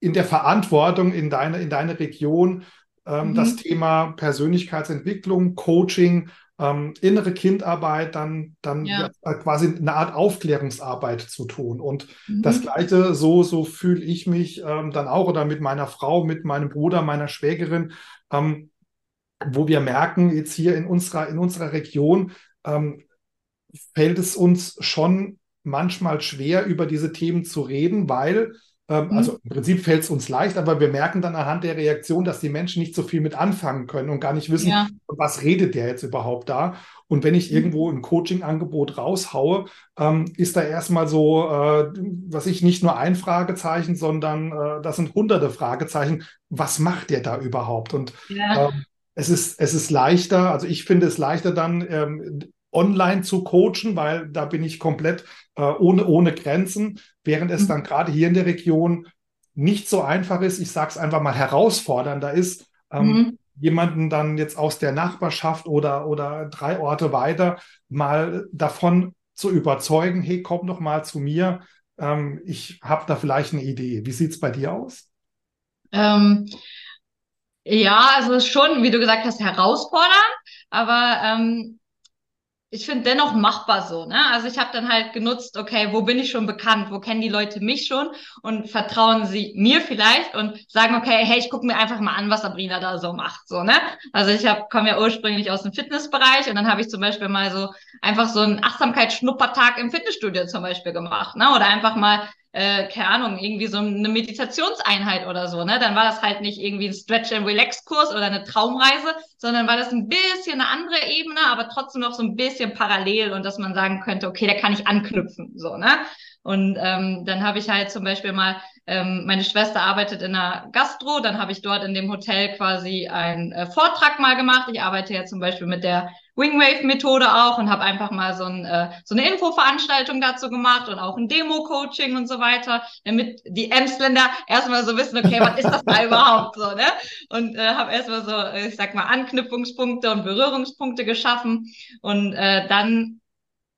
Speaker 1: in der Verantwortung in deine, in deine Region, ähm, mhm. das Thema Persönlichkeitsentwicklung, Coaching ähm, innere Kindarbeit, dann, dann ja. Ja, quasi eine Art Aufklärungsarbeit zu tun. Und mhm. das Gleiche, so, so fühle ich mich ähm, dann auch oder mit meiner Frau, mit meinem Bruder, meiner Schwägerin, ähm, wo wir merken, jetzt hier in unserer, in unserer Region ähm, fällt es uns schon manchmal schwer, über diese Themen zu reden, weil ähm, mhm. Also im Prinzip fällt es uns leicht, aber wir merken dann anhand der Reaktion, dass die Menschen nicht so viel mit anfangen können und gar nicht wissen, ja. was redet der jetzt überhaupt da. Und wenn ich mhm. irgendwo ein Coaching-Angebot raushaue, ähm, ist da erstmal so, äh, was ich nicht nur ein Fragezeichen, sondern äh, das sind hunderte Fragezeichen. Was macht der da überhaupt? Und ja. ähm, es ist, es ist leichter, also ich finde es leichter dann, ähm, online zu coachen, weil da bin ich komplett ohne, ohne Grenzen, während es mhm. dann gerade hier in der Region nicht so einfach ist, ich sage es einfach mal herausfordernder ist, ähm, mhm. jemanden dann jetzt aus der Nachbarschaft oder, oder drei Orte weiter mal davon zu überzeugen, hey, komm doch mal zu mir, ähm, ich habe da vielleicht eine Idee. Wie sieht es bei dir aus?
Speaker 2: Ähm, ja, also schon, wie du gesagt hast, herausfordernd, aber ähm, ich finde dennoch machbar so. Ne? Also ich habe dann halt genutzt, okay, wo bin ich schon bekannt, wo kennen die Leute mich schon und vertrauen sie mir vielleicht und sagen, okay, hey, ich gucke mir einfach mal an, was Sabrina da so macht. So, ne? Also ich komme ja ursprünglich aus dem Fitnessbereich und dann habe ich zum Beispiel mal so einfach so einen Achtsamkeitsschnuppertag im Fitnessstudio zum Beispiel gemacht. Ne? Oder einfach mal äh, keine Ahnung, irgendwie so eine Meditationseinheit oder so, ne? Dann war das halt nicht irgendwie ein Stretch-and-Relax-Kurs oder eine Traumreise, sondern war das ein bisschen eine andere Ebene, aber trotzdem noch so ein bisschen parallel und dass man sagen könnte, okay, da kann ich anknüpfen, so, ne? Und ähm, dann habe ich halt zum Beispiel mal, ähm, meine Schwester arbeitet in einer Gastro, dann habe ich dort in dem Hotel quasi einen äh, Vortrag mal gemacht. Ich arbeite ja zum Beispiel mit der Wingwave-Methode auch und habe einfach mal so, ein, äh, so eine Infoveranstaltung dazu gemacht und auch ein Demo-Coaching und so weiter, damit die Emsländer erstmal so wissen, okay, was ist das da überhaupt so, ne? Und äh, habe erstmal so, ich sag mal, Anknüpfungspunkte und Berührungspunkte geschaffen und äh, dann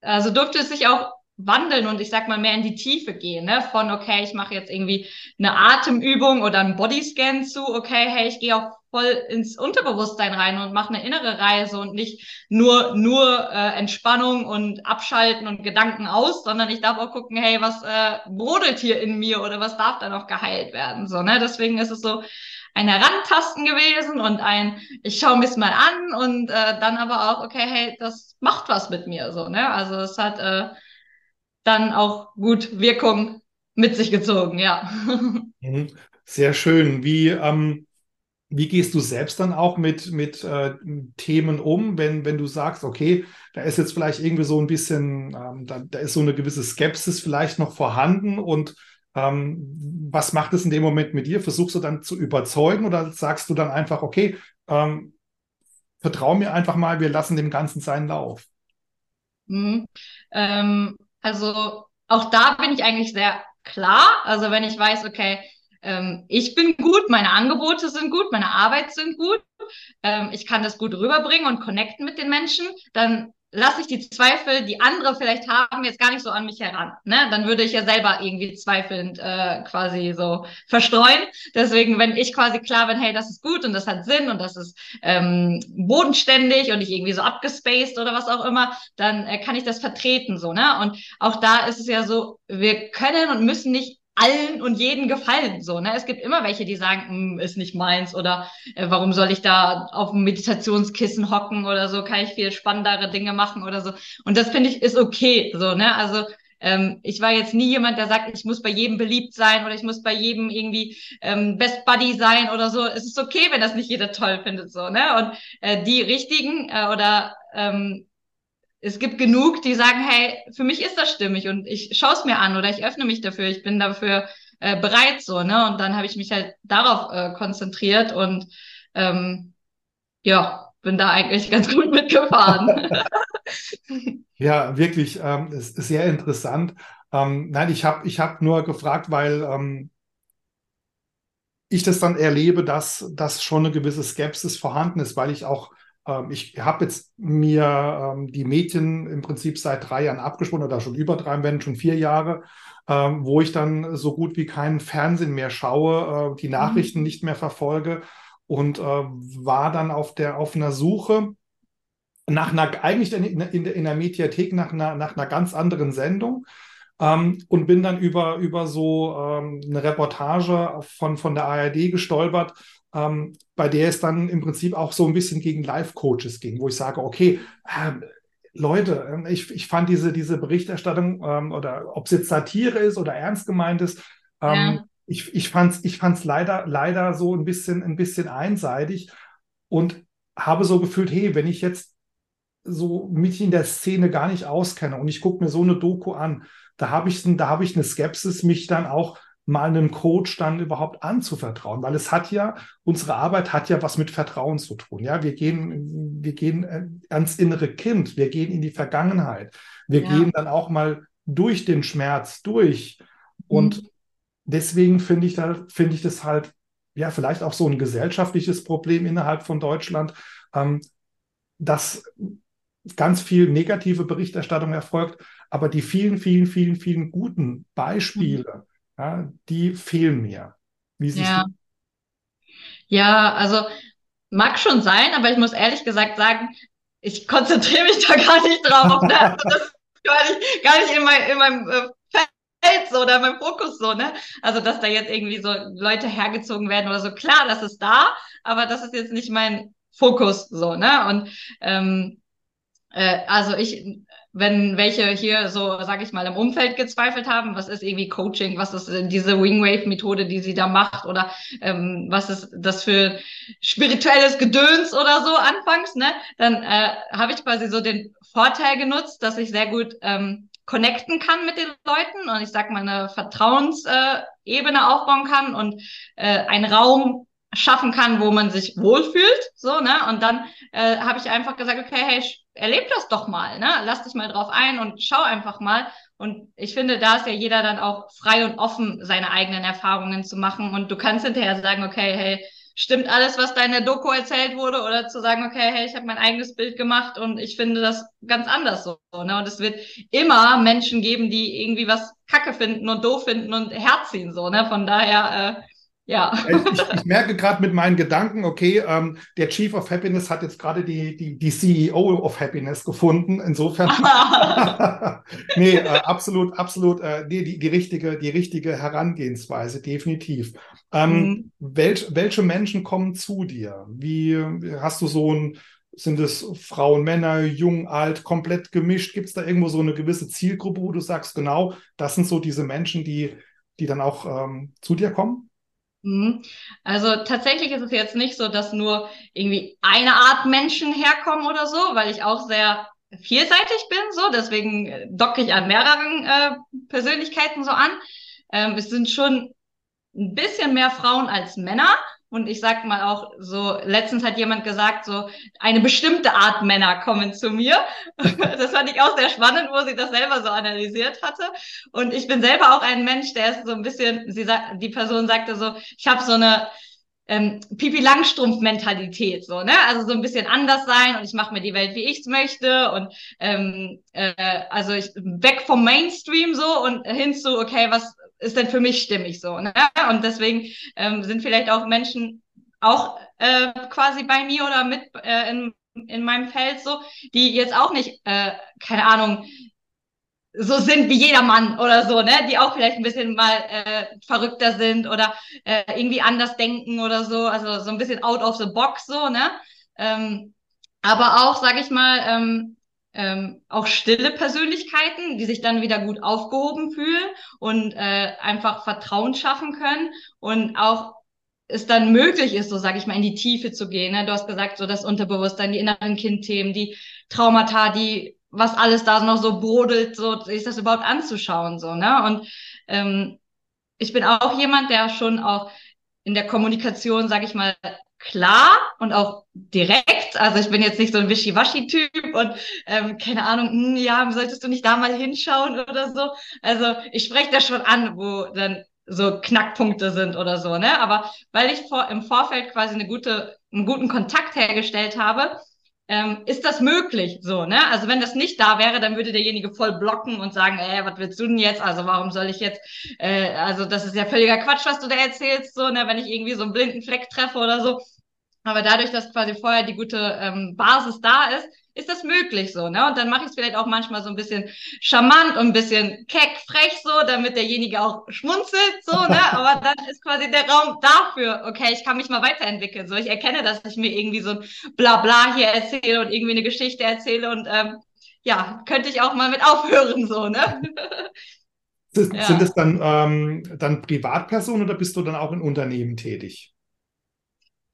Speaker 2: also durfte es sich auch wandeln und ich sag mal mehr in die Tiefe gehen, ne? Von okay, ich mache jetzt irgendwie eine Atemübung oder einen Bodyscan zu, okay, hey, ich gehe auch voll ins Unterbewusstsein rein und mache eine innere Reise und nicht nur nur äh, Entspannung und Abschalten und Gedanken aus, sondern ich darf auch gucken, hey, was äh, brodelt hier in mir oder was darf da noch geheilt werden, so, ne? Deswegen ist es so ein Herantasten gewesen und ein, ich schaue mir es mal an und äh, dann aber auch, okay, hey, das macht was mit mir, so, ne? Also es hat äh, dann auch gut Wirkung mit sich gezogen, ja.
Speaker 1: Mhm. Sehr schön. Wie, ähm, wie gehst du selbst dann auch mit, mit äh, Themen um, wenn, wenn du sagst, okay, da ist jetzt vielleicht irgendwie so ein bisschen, ähm, da, da, ist so eine gewisse Skepsis vielleicht noch vorhanden und ähm, was macht es in dem Moment mit dir? Versuchst du dann zu überzeugen oder sagst du dann einfach, okay, ähm, vertrau mir einfach mal, wir lassen dem Ganzen seinen Lauf?
Speaker 2: Mhm. Ähm, also auch da bin ich eigentlich sehr klar. Also wenn ich weiß, okay, ähm, ich bin gut, meine Angebote sind gut, meine Arbeit sind gut, ähm, ich kann das gut rüberbringen und connecten mit den Menschen, dann lasse ich die Zweifel, die andere vielleicht haben, jetzt gar nicht so an mich heran. Ne? Dann würde ich ja selber irgendwie zweifelnd äh, quasi so verstreuen. Deswegen, wenn ich quasi klar bin, hey, das ist gut und das hat Sinn und das ist ähm, bodenständig und nicht irgendwie so abgespaced oder was auch immer, dann äh, kann ich das vertreten so. Ne? Und auch da ist es ja so, wir können und müssen nicht allen und jeden gefallen. So, ne? Es gibt immer welche, die sagen, hm, ist nicht meins oder äh, warum soll ich da auf dem Meditationskissen hocken oder so, kann ich viel spannendere Dinge machen oder so. Und das finde ich ist okay. So, ne? Also ähm, ich war jetzt nie jemand, der sagt, ich muss bei jedem beliebt sein oder ich muss bei jedem irgendwie ähm, Best Buddy sein oder so. Es ist okay, wenn das nicht jeder toll findet. So, ne? Und äh, die richtigen äh, oder ähm, es gibt genug, die sagen, hey, für mich ist das stimmig und ich schaue es mir an oder ich öffne mich dafür, ich bin dafür äh, bereit so, ne? Und dann habe ich mich halt darauf äh, konzentriert und ähm, ja, bin da eigentlich ganz gut mitgefahren.
Speaker 1: ja, wirklich, ähm, ist, ist sehr interessant. Ähm, nein, ich habe ich hab nur gefragt, weil ähm, ich das dann erlebe, dass, dass schon eine gewisse Skepsis vorhanden ist, weil ich auch ich habe jetzt mir ähm, die Medien im Prinzip seit drei Jahren abgesprochen oder schon über drei, wenn schon vier Jahre, ähm, wo ich dann so gut wie keinen Fernsehen mehr schaue, äh, die Nachrichten mhm. nicht mehr verfolge und äh, war dann auf der auf einer Suche nach einer eigentlich in, in, in der Mediathek nach einer, nach einer ganz anderen Sendung. Ähm, und bin dann über, über so ähm, eine Reportage von, von der ARD gestolpert, ähm, bei der es dann im Prinzip auch so ein bisschen gegen Life-Coaches ging, wo ich sage, okay, äh, Leute, ähm, ich, ich fand diese, diese Berichterstattung ähm, oder ob es jetzt Satire ist oder ernst gemeint ist, ähm, ja. ich, ich fand es ich fand's leider, leider so ein bisschen, ein bisschen einseitig und habe so gefühlt, hey, wenn ich jetzt so mich in der Szene gar nicht auskenne und ich gucke mir so eine Doku an, da habe ich, da hab ich eine Skepsis, mich dann auch mal einem Coach dann überhaupt anzuvertrauen, weil es hat ja, unsere Arbeit hat ja was mit Vertrauen zu tun. Ja, wir gehen, wir gehen äh, ans innere Kind, wir gehen in die Vergangenheit, wir ja. gehen dann auch mal durch den Schmerz durch. Und mhm. deswegen finde ich da, finde ich das halt, ja, vielleicht auch so ein gesellschaftliches Problem innerhalb von Deutschland, ähm, dass ganz viel negative Berichterstattung erfolgt, aber die vielen, vielen, vielen, vielen guten Beispiele, mhm ja, die fehlen mir. Wie siehst
Speaker 2: ja. du? Ja, also mag schon sein, aber ich muss ehrlich gesagt sagen, ich konzentriere mich da gar nicht drauf. Ne? Also das ist gar nicht, gar nicht in, mein, in meinem äh, Feld so oder in meinem Fokus so, ne? Also, dass da jetzt irgendwie so Leute hergezogen werden oder so. Klar, das ist da, aber das ist jetzt nicht mein Fokus so, ne? Und ähm, äh, also ich wenn welche hier so, sage ich mal, im Umfeld gezweifelt haben, was ist irgendwie Coaching, was ist diese Wingwave-Methode, die sie da macht oder ähm, was ist das für spirituelles Gedöns oder so anfangs, ne? Dann äh, habe ich quasi so den Vorteil genutzt, dass ich sehr gut ähm, connecten kann mit den Leuten und ich sag mal eine Vertrauensebene äh, aufbauen kann und äh, einen Raum schaffen kann, wo man sich wohlfühlt, so, ne? Und dann äh, habe ich einfach gesagt, okay, hey, erleb das doch mal, ne? Lass dich mal drauf ein und schau einfach mal. Und ich finde, da ist ja jeder dann auch frei und offen, seine eigenen Erfahrungen zu machen. Und du kannst hinterher sagen, okay, hey, stimmt alles, was da in der Doku erzählt wurde, oder zu sagen, okay, hey, ich habe mein eigenes Bild gemacht und ich finde das ganz anders so. Ne? Und es wird immer Menschen geben, die irgendwie was Kacke finden und doof finden und herziehen. So, ne? Von daher äh, ja.
Speaker 1: Ich, ich merke gerade mit meinen Gedanken, okay, ähm, der Chief of Happiness hat jetzt gerade die, die, die CEO of Happiness gefunden. Insofern. nee, äh, absolut, absolut, äh, die, die, die, richtige, die richtige Herangehensweise, definitiv. Ähm, mhm. welch, welche Menschen kommen zu dir? Wie hast du so ein, sind es Frauen, Männer, jung, alt, komplett gemischt? Gibt es da irgendwo so eine gewisse Zielgruppe, wo du sagst, genau, das sind so diese Menschen, die, die dann auch ähm, zu dir kommen?
Speaker 2: Mhm. Also tatsächlich ist es jetzt nicht so, dass nur irgendwie eine Art Menschen herkommen oder so, weil ich auch sehr vielseitig bin, so deswegen äh, docke ich an mehreren äh, Persönlichkeiten so an. Ähm, es sind schon ein bisschen mehr Frauen als Männer. Und ich sag mal auch so, letztens hat jemand gesagt, so eine bestimmte Art Männer kommen zu mir. das fand ich auch sehr spannend, wo sie das selber so analysiert hatte. Und ich bin selber auch ein Mensch, der ist so ein bisschen, sie die Person sagte so, ich habe so eine ähm, Pipi Langstrumpf-Mentalität, so, ne? Also so ein bisschen anders sein und ich mache mir die Welt, wie ich's möchte und ähm, äh, also ich weg vom Mainstream so und hin zu, okay, was ist denn für mich stimmig so, ne? Und deswegen ähm, sind vielleicht auch Menschen auch äh, quasi bei mir oder mit äh, in, in meinem Feld so, die jetzt auch nicht, äh, keine Ahnung, so sind wie jeder Mann oder so, ne? Die auch vielleicht ein bisschen mal äh, verrückter sind oder äh, irgendwie anders denken oder so, also so ein bisschen out of the box so, ne? Ähm, aber auch, sag ich mal, ähm, ähm, auch stille Persönlichkeiten, die sich dann wieder gut aufgehoben fühlen und äh, einfach Vertrauen schaffen können und auch es dann möglich ist, so sage ich mal, in die Tiefe zu gehen. Ne? Du hast gesagt, so das Unterbewusstsein, die inneren Kindthemen, die Traumata, die was alles da noch so brodelt, so sich das überhaupt anzuschauen, so, ne? Und ähm, ich bin auch jemand, der schon auch in der Kommunikation, sage ich mal, klar und auch direkt. Also ich bin jetzt nicht so ein Wischiwaschi-Typ und ähm, keine Ahnung, hm, ja, solltest du nicht da mal hinschauen oder so. Also ich spreche das schon an, wo dann so Knackpunkte sind oder so, ne? Aber weil ich vor, im Vorfeld quasi eine gute, einen guten Kontakt hergestellt habe, ähm, ist das möglich so, ne? Also wenn das nicht da wäre, dann würde derjenige voll blocken und sagen, ey, was willst du denn jetzt? Also warum soll ich jetzt, äh, also das ist ja völliger Quatsch, was du da erzählst, so, ne, wenn ich irgendwie so einen blinden Fleck treffe oder so. Aber dadurch, dass quasi vorher die gute ähm, Basis da ist, ist das möglich so, ne? Und dann mache ich es vielleicht auch manchmal so ein bisschen charmant und ein bisschen keck, frech so, damit derjenige auch schmunzelt, so, ne? Aber dann ist quasi der Raum dafür, okay, ich kann mich mal weiterentwickeln. So, ich erkenne, dass ich mir irgendwie so ein Blabla hier erzähle und irgendwie eine Geschichte erzähle und ähm, ja, könnte ich auch mal mit aufhören, so, ne?
Speaker 1: Sind, ja. es dann, ähm, dann Privatpersonen oder bist du dann auch in Unternehmen tätig?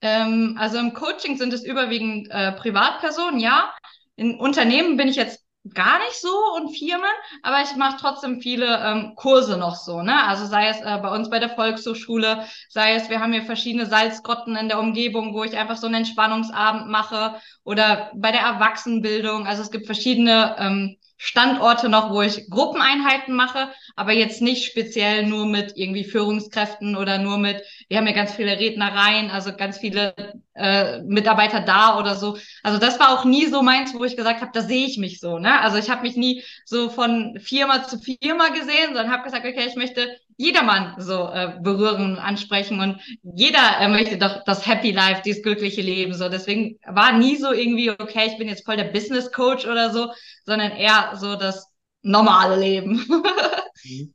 Speaker 2: Ähm, also im Coaching sind es überwiegend äh, Privatpersonen, ja. In Unternehmen bin ich jetzt gar nicht so und Firmen, aber ich mache trotzdem viele ähm, Kurse noch so, ne? Also sei es äh, bei uns bei der Volkshochschule, sei es, wir haben hier verschiedene Salzgrotten in der Umgebung, wo ich einfach so einen Entspannungsabend mache oder bei der Erwachsenenbildung. Also es gibt verschiedene ähm, Standorte noch, wo ich Gruppeneinheiten mache, aber jetzt nicht speziell nur mit irgendwie Führungskräften oder nur mit, wir haben ja ganz viele Rednereien, also ganz viele äh, Mitarbeiter da oder so. Also das war auch nie so meins, wo ich gesagt habe, da sehe ich mich so. Ne? Also ich habe mich nie so von Firma zu Firma gesehen, sondern habe gesagt, okay, ich möchte jedermann so äh, berühren und ansprechen und jeder äh, möchte doch das Happy Life, dieses glückliche Leben so. Deswegen war nie so irgendwie, okay, ich bin jetzt voll der Business Coach oder so, sondern eher so das normale Leben.
Speaker 1: ich,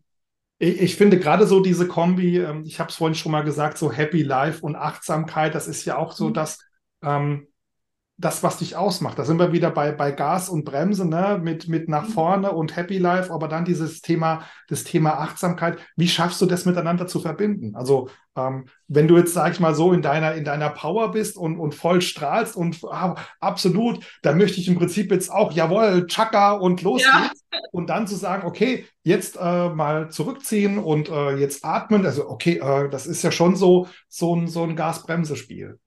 Speaker 1: ich, finde gerade so diese Kombi, ähm, ich habe es vorhin schon mal gesagt, so Happy Life und Achtsamkeit, das ist ja auch so, mhm. dass ähm, das, was dich ausmacht. Da sind wir wieder bei, bei Gas und Bremse, ne? mit, mit nach mhm. vorne und Happy Life, aber dann dieses Thema, das Thema Achtsamkeit. Wie schaffst du das miteinander zu verbinden? Also, ähm, wenn du jetzt, sag ich mal, so in deiner, in deiner Power bist und, und voll strahlst und ah, absolut, dann möchte ich im Prinzip jetzt auch, jawohl, Chaka und los ja. geht's. Und dann zu sagen, okay, jetzt äh, mal zurückziehen und äh, jetzt atmen. Also, okay, äh, das ist ja schon so, so ein, so ein Gas-Bremse-Spiel.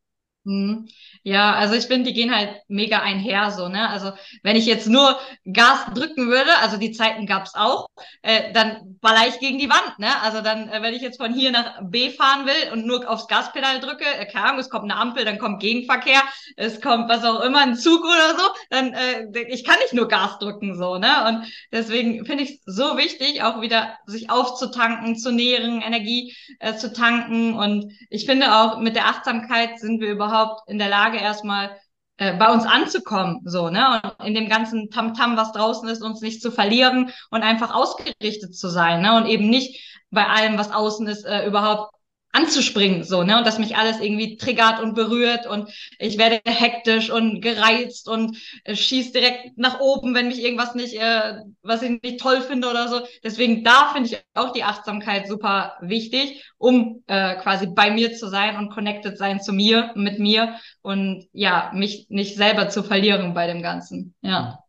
Speaker 2: Mhm. Ja, also ich finde, die gehen halt mega einher so, ne? Also wenn ich jetzt nur Gas drücken würde, also die Zeiten gab's auch, äh, dann baller ich gegen die Wand, ne? Also dann, äh, wenn ich jetzt von hier nach B fahren will und nur aufs Gaspedal drücke, äh, keine Ahnung, es kommt eine Ampel, dann kommt Gegenverkehr, es kommt was auch immer, ein Zug oder so, dann äh, ich kann nicht nur Gas drücken so, ne? Und deswegen finde ich so wichtig, auch wieder sich aufzutanken, zu nähren, Energie äh, zu tanken. Und ich finde auch mit der Achtsamkeit sind wir überhaupt in der Lage, Lage erstmal äh, bei uns anzukommen, so, ne? Und in dem ganzen Tamtam, -Tam, was draußen ist, uns nicht zu verlieren und einfach ausgerichtet zu sein, ne? Und eben nicht bei allem, was außen ist, äh, überhaupt anzuspringen, so, ne? Und dass mich alles irgendwie triggert und berührt und ich werde hektisch und gereizt und äh, schieß direkt nach oben, wenn mich irgendwas nicht, äh, was ich nicht toll finde oder so. Deswegen da finde ich auch die Achtsamkeit super wichtig, um äh, quasi bei mir zu sein und connected sein zu mir, mit mir und ja, mich nicht selber zu verlieren bei dem Ganzen. Ja.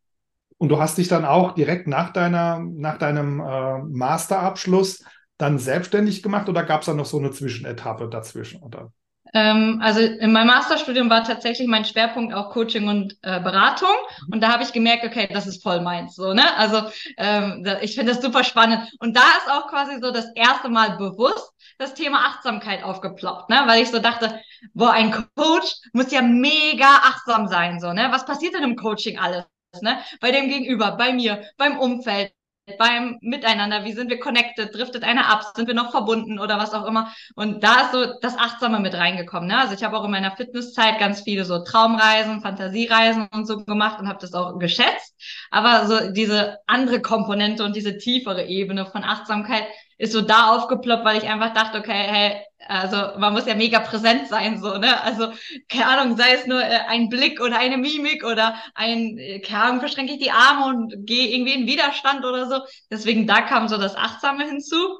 Speaker 1: Und du hast dich dann auch direkt nach deiner, nach deinem äh, Masterabschluss dann selbstständig gemacht oder gab es da noch so eine Zwischenetappe dazwischen? Oder?
Speaker 2: Ähm, also in meinem Masterstudium war tatsächlich mein Schwerpunkt auch Coaching und äh, Beratung und da habe ich gemerkt, okay, das ist voll meins, so ne? Also ähm, ich finde das super spannend und da ist auch quasi so das erste Mal bewusst das Thema Achtsamkeit aufgeploppt, ne? Weil ich so dachte, boah, ein Coach muss ja mega achtsam sein, so ne? Was passiert denn im Coaching alles? Ne? Bei dem Gegenüber, bei mir, beim Umfeld, beim Miteinander, wie sind wir connected, driftet einer ab, sind wir noch verbunden oder was auch immer. Und da ist so das Achtsame mit reingekommen. Ne? Also ich habe auch in meiner Fitnesszeit ganz viele so Traumreisen, Fantasiereisen und so gemacht und habe das auch geschätzt. Aber so diese andere Komponente und diese tiefere Ebene von Achtsamkeit ist so da aufgeploppt, weil ich einfach dachte, okay, hey, also man muss ja mega präsent sein, so, ne? Also, keine Ahnung, sei es nur äh, ein Blick oder eine Mimik oder ein, äh, keine Ahnung, verschränke ich die Arme und gehe irgendwie in Widerstand oder so. Deswegen da kam so das Achtsame hinzu.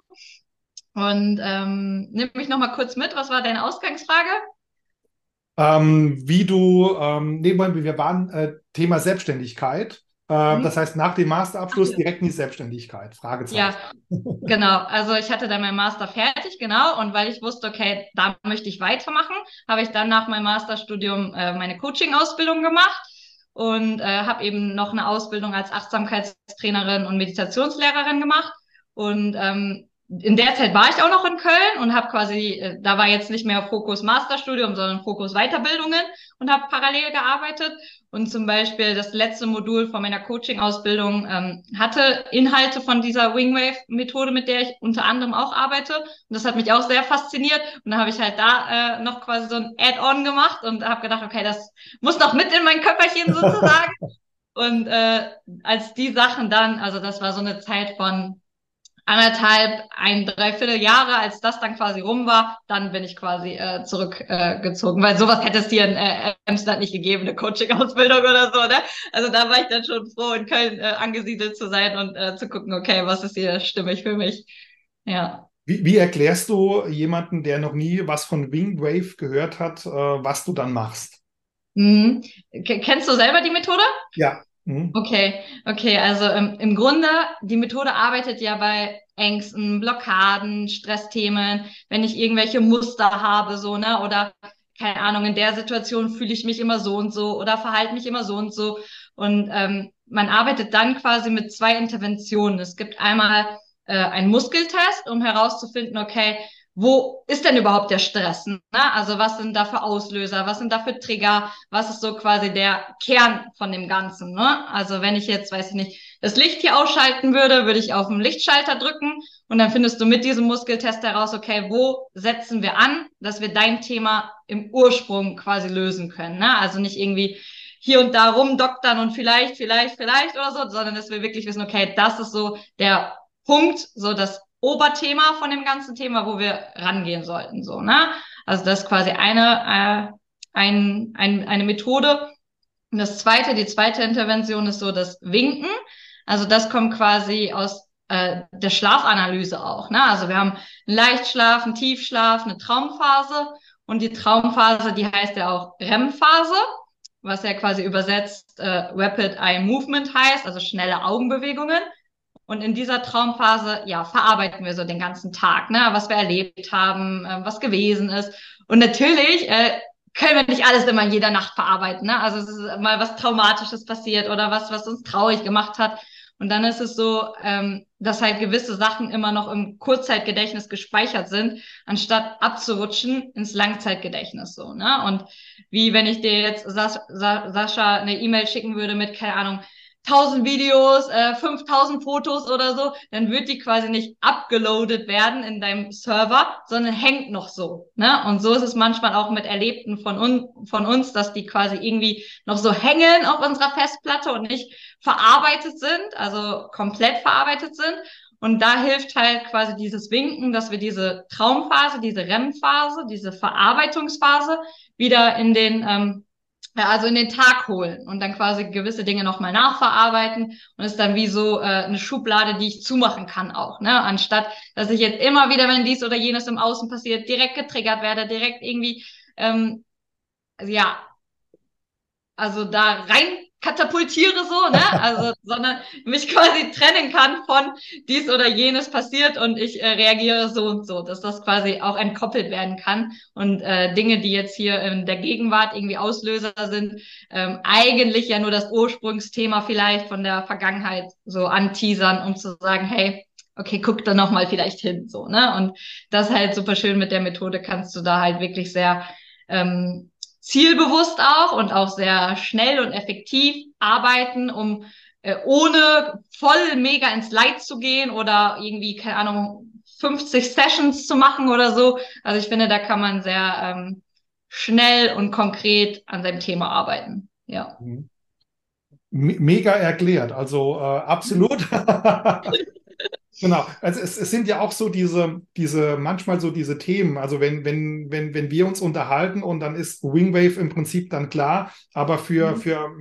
Speaker 2: Und ähm, nimm mich noch mal kurz mit, was war deine Ausgangsfrage?
Speaker 1: Ähm, wie du, ähm, nee, wir waren äh, Thema Selbstständigkeit. Äh, mhm. Das heißt, nach dem Masterabschluss direkt in die Selbstständigkeit? Fragezeichen.
Speaker 2: Ja, genau. Also ich hatte dann mein Master fertig, genau. Und weil ich wusste, okay, da möchte ich weitermachen, habe ich dann nach meinem Masterstudium äh, meine Coaching-Ausbildung gemacht und äh, habe eben noch eine Ausbildung als Achtsamkeitstrainerin und Meditationslehrerin gemacht. Und ähm, in der Zeit war ich auch noch in Köln und habe quasi, äh, da war jetzt nicht mehr Fokus Masterstudium, sondern Fokus Weiterbildungen und habe parallel gearbeitet. Und zum Beispiel das letzte Modul von meiner Coaching-Ausbildung ähm, hatte Inhalte von dieser Wingwave-Methode, mit der ich unter anderem auch arbeite. Und das hat mich auch sehr fasziniert. Und da habe ich halt da äh, noch quasi so ein Add-on gemacht und habe gedacht, okay, das muss noch mit in mein Köpferchen sozusagen. und äh, als die Sachen dann, also das war so eine Zeit von anderthalb, ein Dreiviertel Jahre, als das dann quasi rum war, dann bin ich quasi äh, zurückgezogen, äh, weil sowas hätte es hier in äh, Amsterdam nicht gegeben, eine Coaching-Ausbildung oder so, ne? Also da war ich dann schon froh, in Köln äh, angesiedelt zu sein und äh, zu gucken, okay, was ist hier stimmig für mich? Ja.
Speaker 1: Wie, wie erklärst du jemanden, der noch nie was von Wingwave gehört hat, äh, was du dann machst?
Speaker 2: Mhm. Kennst du selber die Methode?
Speaker 1: Ja.
Speaker 2: Mhm. Okay, okay, also ähm, im Grunde, die Methode arbeitet ja bei Ängsten, Blockaden, Stressthemen, wenn ich irgendwelche Muster habe, so, ne, oder keine Ahnung, in der Situation fühle ich mich immer so und so oder verhalte mich immer so und so. Und ähm, man arbeitet dann quasi mit zwei Interventionen. Es gibt einmal äh, einen Muskeltest, um herauszufinden, okay, wo ist denn überhaupt der Stress? Ne? Also was sind da für Auslöser, was sind da für Trigger, was ist so quasi der Kern von dem Ganzen? Ne? Also wenn ich jetzt, weiß ich nicht, das Licht hier ausschalten würde, würde ich auf den Lichtschalter drücken und dann findest du mit diesem Muskeltest heraus, okay, wo setzen wir an, dass wir dein Thema im Ursprung quasi lösen können. Ne? Also nicht irgendwie hier und da rumdoktern und vielleicht, vielleicht, vielleicht oder so, sondern dass wir wirklich wissen, okay, das ist so der Punkt, so das Oberthema von dem ganzen Thema, wo wir rangehen sollten, so, ne? Also das ist quasi eine, äh, ein, ein, eine Methode. Und das zweite, die zweite Intervention ist so das Winken. Also das kommt quasi aus äh, der Schlafanalyse auch. Ne? Also wir haben einen Leichtschlaf, einen Tiefschlaf, eine Traumphase. Und die Traumphase, die heißt ja auch REM-Phase, was ja quasi übersetzt äh, Rapid Eye Movement heißt, also schnelle Augenbewegungen. Und in dieser Traumphase, ja, verarbeiten wir so den ganzen Tag, ne, was wir erlebt haben, äh, was gewesen ist. Und natürlich äh, können wir nicht alles immer jeder Nacht verarbeiten, ne? Also es ist mal was Traumatisches passiert oder was, was uns traurig gemacht hat. Und dann ist es so, ähm, dass halt gewisse Sachen immer noch im Kurzzeitgedächtnis gespeichert sind, anstatt abzurutschen ins Langzeitgedächtnis so. Ne? Und wie wenn ich dir jetzt Sas Sascha eine E-Mail schicken würde mit, keine Ahnung, 1000 Videos, äh, 5000 Fotos oder so, dann wird die quasi nicht abgeloadet werden in deinem Server, sondern hängt noch so. Ne? Und so ist es manchmal auch mit Erlebten von, un von uns, dass die quasi irgendwie noch so hängen auf unserer Festplatte und nicht verarbeitet sind, also komplett verarbeitet sind. Und da hilft halt quasi dieses Winken, dass wir diese Traumphase, diese REM-Phase, diese Verarbeitungsphase wieder in den, ähm, ja, also in den Tag holen und dann quasi gewisse Dinge nochmal nachverarbeiten und ist dann wie so äh, eine Schublade, die ich zumachen kann auch, ne? Anstatt, dass ich jetzt immer wieder, wenn dies oder jenes im Außen passiert, direkt getriggert werde, direkt irgendwie, ähm, ja, also da rein katapultiere so, ne? Also, sondern mich quasi trennen kann von dies oder jenes passiert und ich äh, reagiere so und so, dass das quasi auch entkoppelt werden kann und äh, Dinge, die jetzt hier in der Gegenwart irgendwie Auslöser sind, ähm, eigentlich ja nur das Ursprungsthema vielleicht von der Vergangenheit so anteasern, um zu sagen, hey, okay, guck da noch mal vielleicht hin, so, ne? Und das halt super schön mit der Methode kannst du da halt wirklich sehr ähm, zielbewusst auch und auch sehr schnell und effektiv arbeiten, um äh, ohne voll mega ins Leid zu gehen oder irgendwie, keine Ahnung, 50 Sessions zu machen oder so. Also ich finde, da kann man sehr ähm, schnell und konkret an seinem Thema arbeiten. Ja. Mhm.
Speaker 1: Mega erklärt, also äh, absolut. Genau, also es, es, sind ja auch so diese, diese, manchmal so diese Themen. Also wenn, wenn, wenn, wenn wir uns unterhalten und dann ist Wingwave im Prinzip dann klar, aber für, mhm. für,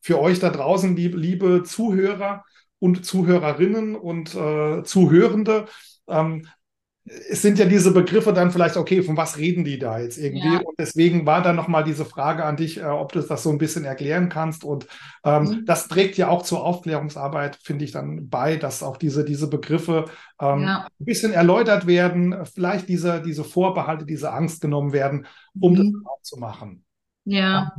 Speaker 1: für euch da draußen, liebe, liebe Zuhörer und Zuhörerinnen und äh, Zuhörende, ähm, es sind ja diese Begriffe dann vielleicht, okay, von was reden die da jetzt irgendwie? Ja. Und deswegen war dann nochmal diese Frage an dich, äh, ob du das so ein bisschen erklären kannst. Und ähm, mhm. das trägt ja auch zur Aufklärungsarbeit, finde ich, dann bei, dass auch diese, diese Begriffe ähm, ja. ein bisschen erläutert werden, vielleicht diese, diese Vorbehalte, diese Angst genommen werden, um mhm. das zu machen.
Speaker 2: Ja.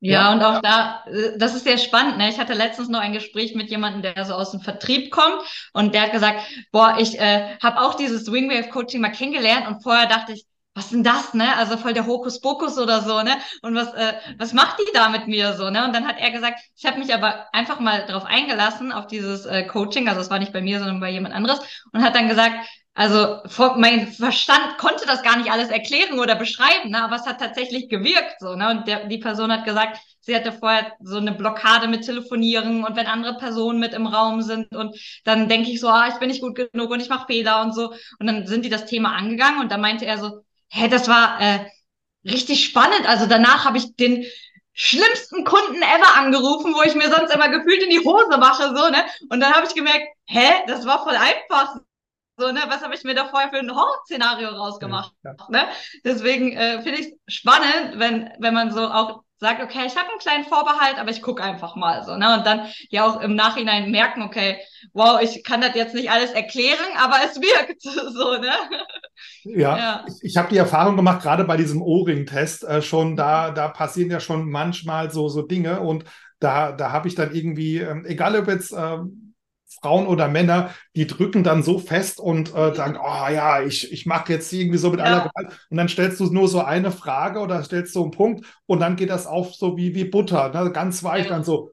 Speaker 2: Ja, ja, und auch da, äh, das ist sehr spannend. Ne? Ich hatte letztens noch ein Gespräch mit jemandem, der so aus dem Vertrieb kommt und der hat gesagt, boah, ich äh, habe auch dieses Wingwave Coaching mal kennengelernt und vorher dachte ich, was denn das, ne? Also voll der Hokuspokus oder so, ne? Und was, äh, was macht die da mit mir so, ne? Und dann hat er gesagt, ich habe mich aber einfach mal drauf eingelassen, auf dieses äh, Coaching, also es war nicht bei mir, sondern bei jemand anderes, und hat dann gesagt, also mein Verstand konnte das gar nicht alles erklären oder beschreiben, ne? aber es hat tatsächlich gewirkt so. Ne? Und der, die Person hat gesagt, sie hatte vorher so eine Blockade mit Telefonieren und wenn andere Personen mit im Raum sind und dann denke ich so, ah, ich bin nicht gut genug und ich mache Fehler und so. Und dann sind die das Thema angegangen und da meinte er so, hä, das war äh, richtig spannend. Also danach habe ich den schlimmsten Kunden ever angerufen, wo ich mir sonst immer gefühlt in die Hose mache, so, ne? Und dann habe ich gemerkt, hä, das war voll einfach. So, ne, was habe ich mir da vorher für ein Horror-Szenario rausgemacht? Ja. Ne? Deswegen äh, finde ich spannend, wenn, wenn man so auch sagt, okay, ich habe einen kleinen Vorbehalt, aber ich gucke einfach mal so, ne? Und dann ja auch im Nachhinein merken, okay, wow, ich kann das jetzt nicht alles erklären, aber es wirkt so, ne?
Speaker 1: Ja, ja. ich, ich habe die Erfahrung gemacht, gerade bei diesem O-Ring-Test äh, schon, da, da passieren ja schon manchmal so, so Dinge und da, da habe ich dann irgendwie, ähm, egal ob jetzt ähm, Frauen oder Männer, die drücken dann so fest und äh, sagen, oh ja, ich, ich mache jetzt irgendwie so mit ja. aller Gewalt. Und dann stellst du nur so eine Frage oder stellst so einen Punkt und dann geht das auf so wie, wie Butter, ne? ganz weich, ja. dann so,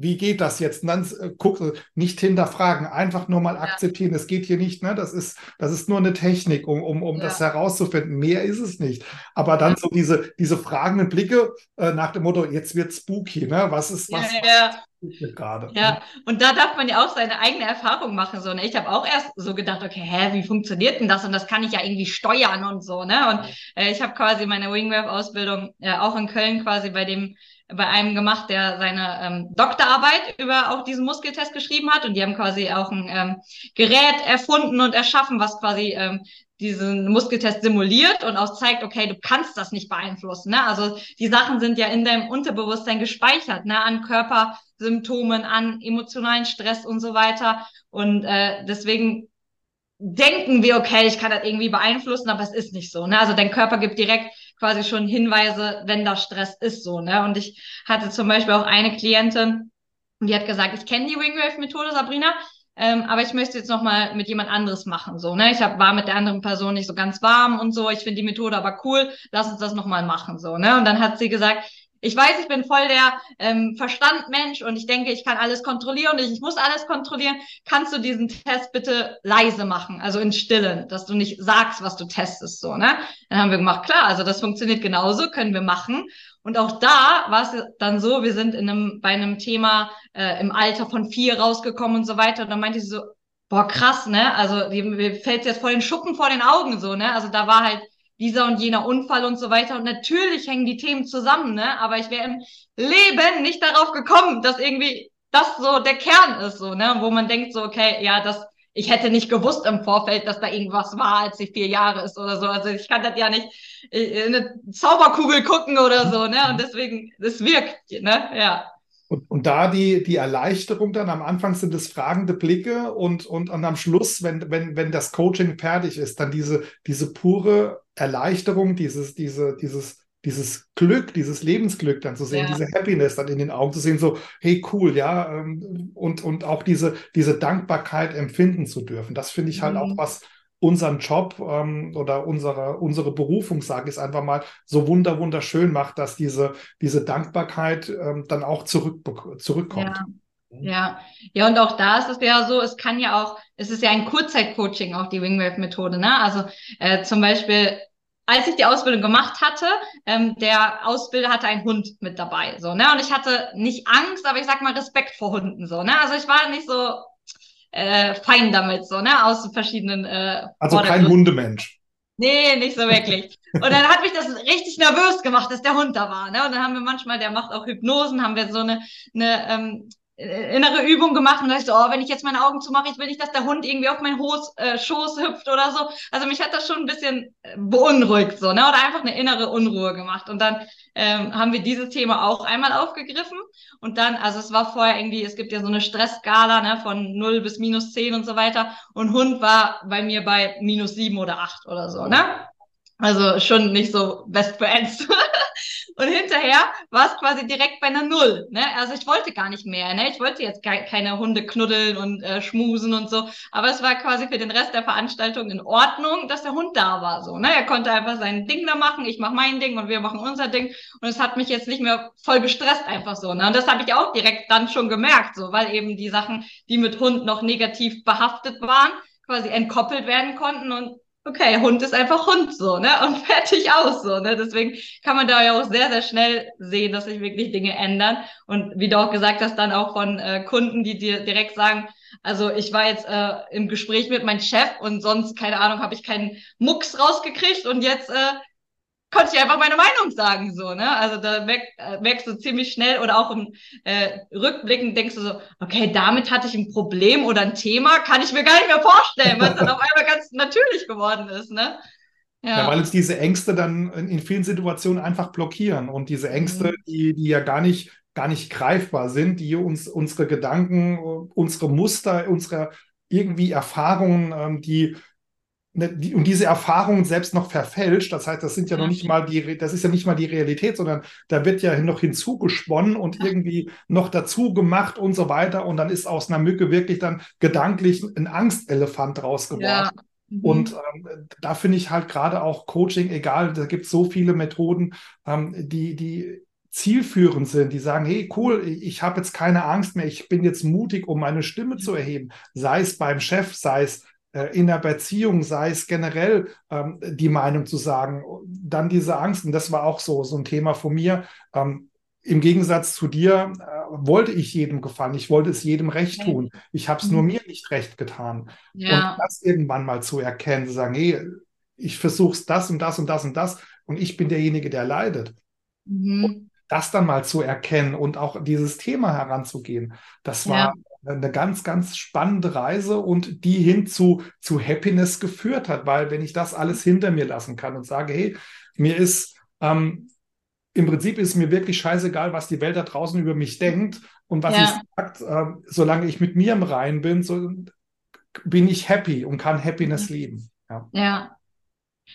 Speaker 1: wie geht das jetzt? Und dann äh, guck, nicht hinterfragen, einfach nur mal ja. akzeptieren. Es geht hier nicht, ne? Das ist, das ist nur eine Technik, um, um, um das herauszufinden. Mehr ist es nicht. Aber dann so diese, diese fragenden Blicke äh, nach dem Motto, jetzt wird spooky, ne? Was ist, was,
Speaker 2: was gerade? Ja, und da darf man ja auch seine eigene Erfahrung machen. So, ne? Ich habe auch erst so gedacht, okay, hä, wie funktioniert denn das? Und das kann ich ja irgendwie steuern und so, ne? Und äh, ich habe quasi meine Wingwave-Ausbildung äh, auch in Köln quasi bei dem bei einem gemacht, der seine ähm, Doktorarbeit über auch diesen Muskeltest geschrieben hat. Und die haben quasi auch ein ähm, Gerät erfunden und erschaffen, was quasi ähm, diesen Muskeltest simuliert und auch zeigt, okay, du kannst das nicht beeinflussen. Ne? Also die Sachen sind ja in deinem Unterbewusstsein gespeichert, ne? an Körpersymptomen, an emotionalen Stress und so weiter. Und äh, deswegen denken wir, okay, ich kann das irgendwie beeinflussen, aber es ist nicht so. Ne? Also dein Körper gibt direkt quasi schon Hinweise, wenn da Stress ist so. Ne? Und ich hatte zum Beispiel auch eine Klientin, die hat gesagt, ich kenne die Wingwave-Methode, Sabrina, ähm, aber ich möchte jetzt noch mal mit jemand anderes machen. So, ne? Ich hab, war mit der anderen Person nicht so ganz warm und so. Ich finde die Methode aber cool. Lass uns das noch mal machen. So, ne? Und dann hat sie gesagt, ich weiß, ich bin voll der ähm, Verstandmensch und ich denke, ich kann alles kontrollieren und ich, ich muss alles kontrollieren. Kannst du diesen Test bitte leise machen, also in Stillen, dass du nicht sagst, was du testest, so, ne? Dann haben wir gemacht, klar, also das funktioniert genauso, können wir machen. Und auch da war es dann so, wir sind in einem, bei einem Thema äh, im Alter von vier rausgekommen und so weiter. Und dann meinte sie so, boah, krass, ne? Also mir fällt jetzt vor den Schuppen vor den Augen so, ne? Also da war halt dieser und jener Unfall und so weiter. Und natürlich hängen die Themen zusammen, ne? Aber ich wäre im Leben nicht darauf gekommen, dass irgendwie das so der Kern ist, so, ne? Wo man denkt so, okay, ja, das, ich hätte nicht gewusst im Vorfeld, dass da irgendwas war, als ich vier Jahre ist oder so. Also ich kann das ja nicht in eine Zauberkugel gucken oder so, ne? Und deswegen, es wirkt, ne? Ja.
Speaker 1: Und, und da die, die Erleichterung dann, am Anfang sind es fragende Blicke und, und, und am Schluss, wenn, wenn, wenn das Coaching fertig ist, dann diese, diese pure Erleichterung, dieses, diese, dieses, dieses Glück, dieses Lebensglück dann zu sehen, ja. diese Happiness dann in den Augen zu sehen, so, hey, cool, ja, ähm, und, und auch diese, diese Dankbarkeit empfinden zu dürfen. Das finde ich halt mhm. auch was, unseren Job ähm, oder unsere, unsere Berufung, sage ich es einfach mal, so wunder, wunderschön macht, dass diese, diese Dankbarkeit ähm, dann auch zurück, zurückkommt.
Speaker 2: Ja. Ja, ja, und auch da ist es ja so, es kann ja auch, es ist ja ein Kurzzeitcoaching, auch die Wingwave-Methode, ne? Also äh, zum Beispiel, als ich die Ausbildung gemacht hatte, ähm, der Ausbilder hatte einen Hund mit dabei, so, ne? Und ich hatte nicht Angst, aber ich sag mal Respekt vor Hunden, so, ne? Also ich war nicht so, äh, fein damit, so, ne? Aus verschiedenen. Äh,
Speaker 1: also kein Hundemensch.
Speaker 2: Nee, nicht so wirklich. Und dann hat mich das richtig nervös gemacht, dass der Hund da war. Ne? Und dann haben wir manchmal, der macht auch Hypnosen, haben wir so eine, eine ähm, äh, innere Übung gemacht und dachte so, oh, wenn ich jetzt meine Augen zumache, ich will nicht, dass der Hund irgendwie auf meinen Hos, äh, Schoß hüpft oder so. Also mich hat das schon ein bisschen äh, beunruhigt so, ne? Oder einfach eine innere Unruhe gemacht. Und dann ähm, haben wir dieses Thema auch einmal aufgegriffen. Und dann, also es war vorher irgendwie, es gibt ja so eine Stressskala, ne, von 0 bis minus 10 und so weiter. Und Hund war bei mir bei minus 7 oder 8 oder so, ne? Also schon nicht so best friends. Und hinterher war es quasi direkt bei einer Null. Ne? Also ich wollte gar nicht mehr. Ne? Ich wollte jetzt ke keine Hunde knuddeln und äh, schmusen und so. Aber es war quasi für den Rest der Veranstaltung in Ordnung, dass der Hund da war. So, ne? Er konnte einfach sein Ding da machen, ich mache mein Ding und wir machen unser Ding. Und es hat mich jetzt nicht mehr voll gestresst einfach so. Ne? Und das habe ich auch direkt dann schon gemerkt, so, weil eben die Sachen, die mit Hund noch negativ behaftet waren, quasi entkoppelt werden konnten und okay, Hund ist einfach Hund so, ne? Und fertig aus so, ne? Deswegen kann man da ja auch sehr, sehr schnell sehen, dass sich wirklich Dinge ändern. Und wie du auch gesagt hast, dann auch von äh, Kunden, die dir direkt sagen, also ich war jetzt äh, im Gespräch mit meinem Chef und sonst, keine Ahnung, habe ich keinen Mucks rausgekriegt und jetzt äh, konnte ich einfach meine Meinung sagen, so, ne? Also da merk, äh, merkst du ziemlich schnell oder auch im äh, Rückblicken denkst du so, okay, damit hatte ich ein Problem oder ein Thema, kann ich mir gar nicht mehr vorstellen, weil es dann auf einmal ganz natürlich geworden ist, ne?
Speaker 1: Ja. ja. weil uns diese Ängste dann in vielen Situationen einfach blockieren und diese Ängste, mhm. die, die ja gar nicht, gar nicht greifbar sind, die uns unsere Gedanken, unsere Muster, unsere irgendwie Erfahrungen, ähm, die die, und diese Erfahrungen selbst noch verfälscht. Das heißt, das sind ja noch nicht mal die, das ist ja nicht mal die Realität, sondern da wird ja noch hinzugesponnen und irgendwie noch dazu gemacht und so weiter. Und dann ist aus einer Mücke wirklich dann gedanklich ein Angstelefant rausgeworden. Ja. Mhm. Und ähm, da finde ich halt gerade auch Coaching, egal, da gibt es so viele Methoden, ähm, die, die zielführend sind, die sagen, hey, cool, ich habe jetzt keine Angst mehr, ich bin jetzt mutig, um meine Stimme zu erheben, sei es beim Chef, sei es in der Beziehung, sei es generell ähm, die Meinung zu sagen, dann diese Angst, und das war auch so, so ein Thema von mir. Ähm, Im Gegensatz zu dir äh, wollte ich jedem gefallen, ich wollte es jedem recht tun. Ich habe es mhm. nur mir nicht recht getan. Ja. Und das irgendwann mal zu erkennen, zu sagen, hey, ich versuche es das und das und das und das und ich bin derjenige, der leidet. Mhm. das dann mal zu erkennen und auch dieses Thema heranzugehen, das war ja eine ganz, ganz spannende Reise und die hin zu, zu Happiness geführt hat, weil wenn ich das alles hinter mir lassen kann und sage, hey, mir ist, ähm, im Prinzip ist mir wirklich scheißegal, was die Welt da draußen über mich denkt und was ja. ich sagt, äh, solange ich mit mir im Reinen bin, so bin ich happy und kann Happiness mhm. leben.
Speaker 2: Ja. ja.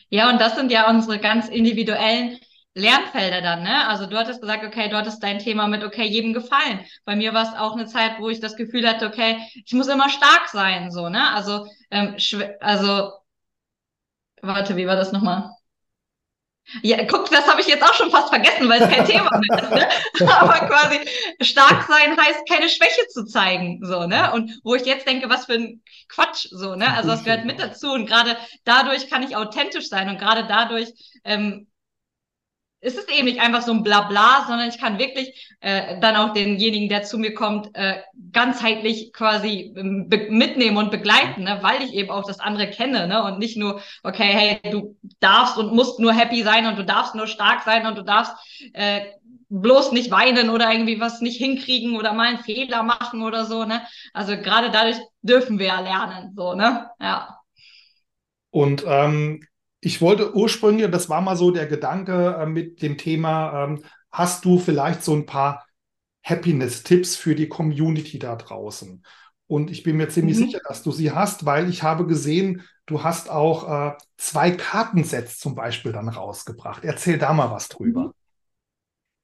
Speaker 2: Ja, und das sind ja unsere ganz individuellen Lernfelder dann, ne? Also du hattest gesagt, okay, du hattest dein Thema mit, okay, jedem gefallen. Bei mir war es auch eine Zeit, wo ich das Gefühl hatte, okay, ich muss immer stark sein, so, ne? Also, ähm, also, warte, wie war das nochmal? Ja, guck, das habe ich jetzt auch schon fast vergessen, weil es kein Thema mehr ist. Ne? Aber quasi stark sein heißt, keine Schwäche zu zeigen, so ne. Und wo ich jetzt denke, was für ein Quatsch, so ne. Also das gehört mit dazu und gerade dadurch kann ich authentisch sein und gerade dadurch ähm, es ist eben nicht einfach so ein Blabla, sondern ich kann wirklich äh, dann auch denjenigen, der zu mir kommt, äh, ganzheitlich quasi ähm, mitnehmen und begleiten, ne? weil ich eben auch das andere kenne ne? und nicht nur, okay, hey, du darfst und musst nur happy sein und du darfst nur stark sein und du darfst äh, bloß nicht weinen oder irgendwie was nicht hinkriegen oder mal einen Fehler machen oder so, ne? Also gerade dadurch dürfen wir ja lernen, so, ne? Ja.
Speaker 1: Und ähm, ich wollte ursprünglich, das war mal so der Gedanke äh, mit dem Thema, ähm, hast du vielleicht so ein paar Happiness-Tipps für die Community da draußen? Und ich bin mir ziemlich mhm. sicher, dass du sie hast, weil ich habe gesehen, du hast auch äh, zwei Kartensets zum Beispiel dann rausgebracht. Erzähl da mal was drüber.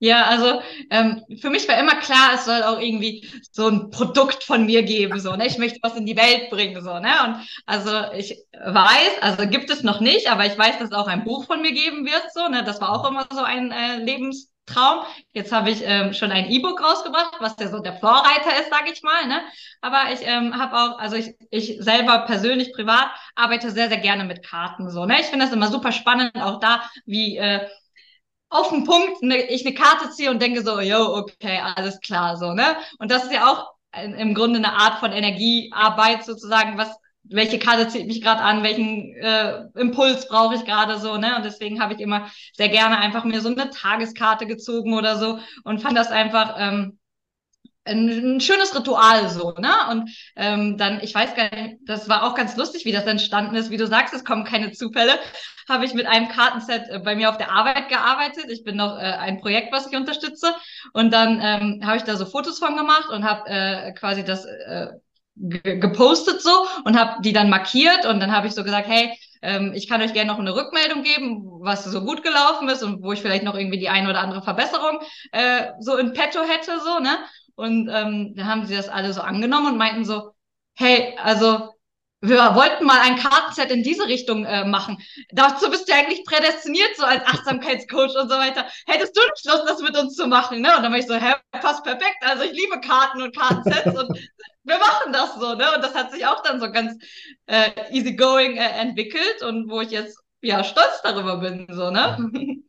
Speaker 2: Ja, also ähm, für mich war immer klar, es soll auch irgendwie so ein Produkt von mir geben, so, ne? Ich möchte was in die Welt bringen, so, ne? Und also ich weiß, also gibt es noch nicht, aber ich weiß, dass es auch ein Buch von mir geben wird, so, ne? Das war auch immer so ein äh, Lebenstraum. Jetzt habe ich ähm, schon ein E-Book rausgebracht, was ja so der Vorreiter ist, sage ich mal, ne? Aber ich ähm, habe auch, also ich, ich selber persönlich privat arbeite sehr, sehr gerne mit Karten, so, ne? Ich finde das immer super spannend, auch da, wie äh, auf den Punkt ne, ich eine Karte ziehe und denke so, yo, okay, alles klar, so, ne? Und das ist ja auch im Grunde eine Art von Energiearbeit sozusagen, was welche Karte zieht mich gerade an, welchen äh, Impuls brauche ich gerade so, ne? Und deswegen habe ich immer sehr gerne einfach mir so eine Tageskarte gezogen oder so und fand das einfach ähm, ein, schönes Ritual so, ne? Und ähm, dann, ich weiß gar nicht, das war auch ganz lustig, wie das entstanden ist. Wie du sagst, es kommen keine Zufälle. Habe ich mit einem Kartenset äh, bei mir auf der Arbeit gearbeitet. Ich bin noch äh, ein Projekt, was ich unterstütze. Und dann ähm, habe ich da so Fotos von gemacht und habe äh, quasi das äh, gepostet so und habe die dann markiert und dann habe ich so gesagt, hey, ähm, ich kann euch gerne noch eine Rückmeldung geben, was so gut gelaufen ist und wo ich vielleicht noch irgendwie die eine oder andere Verbesserung äh, so in petto hätte, so, ne? Und ähm, dann haben sie das alle so angenommen und meinten so, hey, also wir wollten mal ein Kartenset in diese Richtung äh, machen. Dazu bist du eigentlich prädestiniert, so als Achtsamkeitscoach und so weiter. Hättest du nicht Lust, das mit uns zu machen? Ne? Und dann war ich so, hä, passt perfekt. Also ich liebe Karten und Kartensets und wir machen das so, ne? Und das hat sich auch dann so ganz äh, easygoing äh, entwickelt und wo ich jetzt ja stolz darüber bin, so, ne?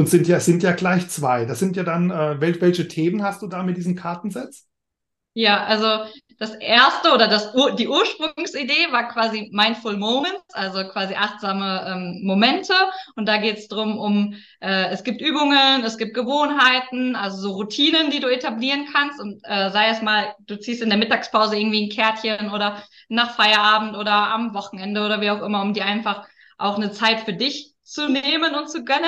Speaker 1: Und sind ja, sind ja gleich zwei. Das sind ja dann, äh, welche Themen hast du da mit diesen Kartensets?
Speaker 2: Ja, also das erste oder das, die Ursprungsidee war quasi Mindful Moments, also quasi achtsame ähm, Momente. Und da geht es darum, um, äh, es gibt Übungen, es gibt Gewohnheiten, also so Routinen, die du etablieren kannst. Und äh, sei es mal, du ziehst in der Mittagspause irgendwie ein Kärtchen oder nach Feierabend oder am Wochenende oder wie auch immer, um dir einfach auch eine Zeit für dich zu nehmen und zu gönnen.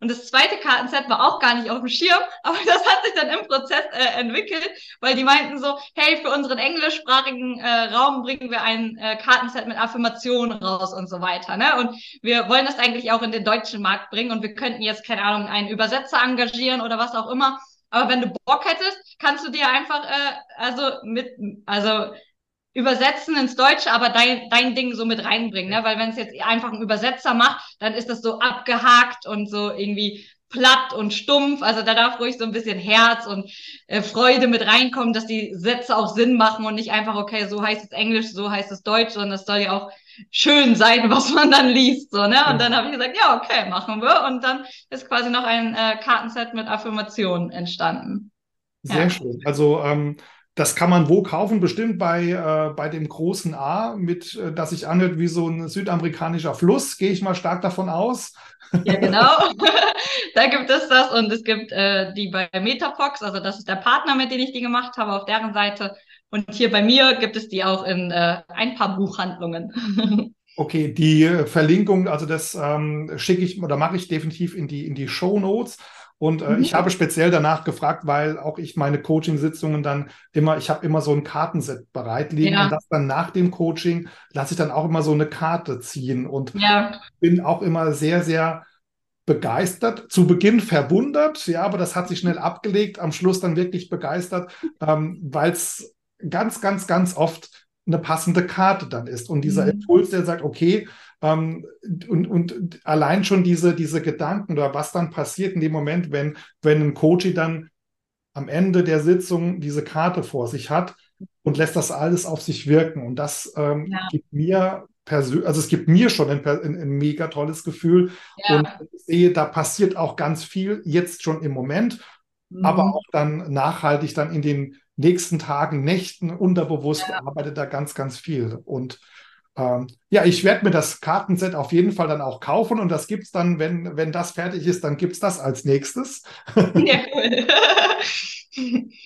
Speaker 2: Und das zweite Kartenset war auch gar nicht auf dem Schirm, aber das hat sich dann im Prozess äh, entwickelt, weil die meinten so, hey, für unseren englischsprachigen äh, Raum bringen wir ein äh, Kartenset mit Affirmationen raus und so weiter. Ne? Und wir wollen das eigentlich auch in den deutschen Markt bringen und wir könnten jetzt, keine Ahnung, einen Übersetzer engagieren oder was auch immer. Aber wenn du Bock hättest, kannst du dir einfach, äh, also mit, also übersetzen ins Deutsche, aber dein, dein Ding so mit reinbringen, ne? Weil wenn es jetzt einfach ein Übersetzer macht, dann ist das so abgehakt und so irgendwie platt und stumpf. Also da darf ruhig so ein bisschen Herz und äh, Freude mit reinkommen, dass die Sätze auch Sinn machen und nicht einfach, okay, so heißt es Englisch, so heißt es Deutsch, sondern es soll ja auch schön sein, was man dann liest. So, ne? Und dann habe ich gesagt, ja, okay, machen wir. Und dann ist quasi noch ein äh, Kartenset mit Affirmationen entstanden.
Speaker 1: Sehr ja. schön. Also ähm, das kann man wo kaufen? Bestimmt bei, äh, bei dem großen A, mit, äh, das sich anhört wie so ein südamerikanischer Fluss, gehe ich mal stark davon aus.
Speaker 2: Ja, genau. da gibt es das und es gibt äh, die bei Metafox, also das ist der Partner, mit dem ich die gemacht habe, auf deren Seite. Und hier bei mir gibt es die auch in äh, ein paar Buchhandlungen.
Speaker 1: Okay, die äh, Verlinkung, also das ähm, schicke ich oder mache ich definitiv in die, in die Show Notes. Und äh, mhm. ich habe speziell danach gefragt, weil auch ich meine Coaching-Sitzungen dann immer, ich habe immer so ein Kartenset bereitlegen ja. und das dann nach dem Coaching lasse ich dann auch immer so eine Karte ziehen und ja. bin auch immer sehr, sehr begeistert, zu Beginn verwundert, ja, aber das hat sich schnell abgelegt, am Schluss dann wirklich begeistert, ähm, weil es ganz, ganz, ganz oft eine passende Karte dann ist. Und dieser mhm. Impuls, der sagt, okay, ähm, und, und allein schon diese, diese Gedanken oder was dann passiert in dem Moment, wenn, wenn ein Coach dann am Ende der Sitzung diese Karte vor sich hat und lässt das alles auf sich wirken. Und das ähm, ja. gibt mir persönlich, also es gibt mir schon ein, ein, ein mega tolles Gefühl ja. und ich sehe, da passiert auch ganz viel jetzt schon im Moment, mhm. aber auch dann nachhaltig dann in den nächsten Tagen, Nächten unterbewusst ja. arbeitet da ganz, ganz viel und ähm, ja, ich werde mir das Kartenset auf jeden Fall dann auch kaufen und das gibt es dann, wenn, wenn das fertig ist, dann gibt es das als nächstes. Ja, cool.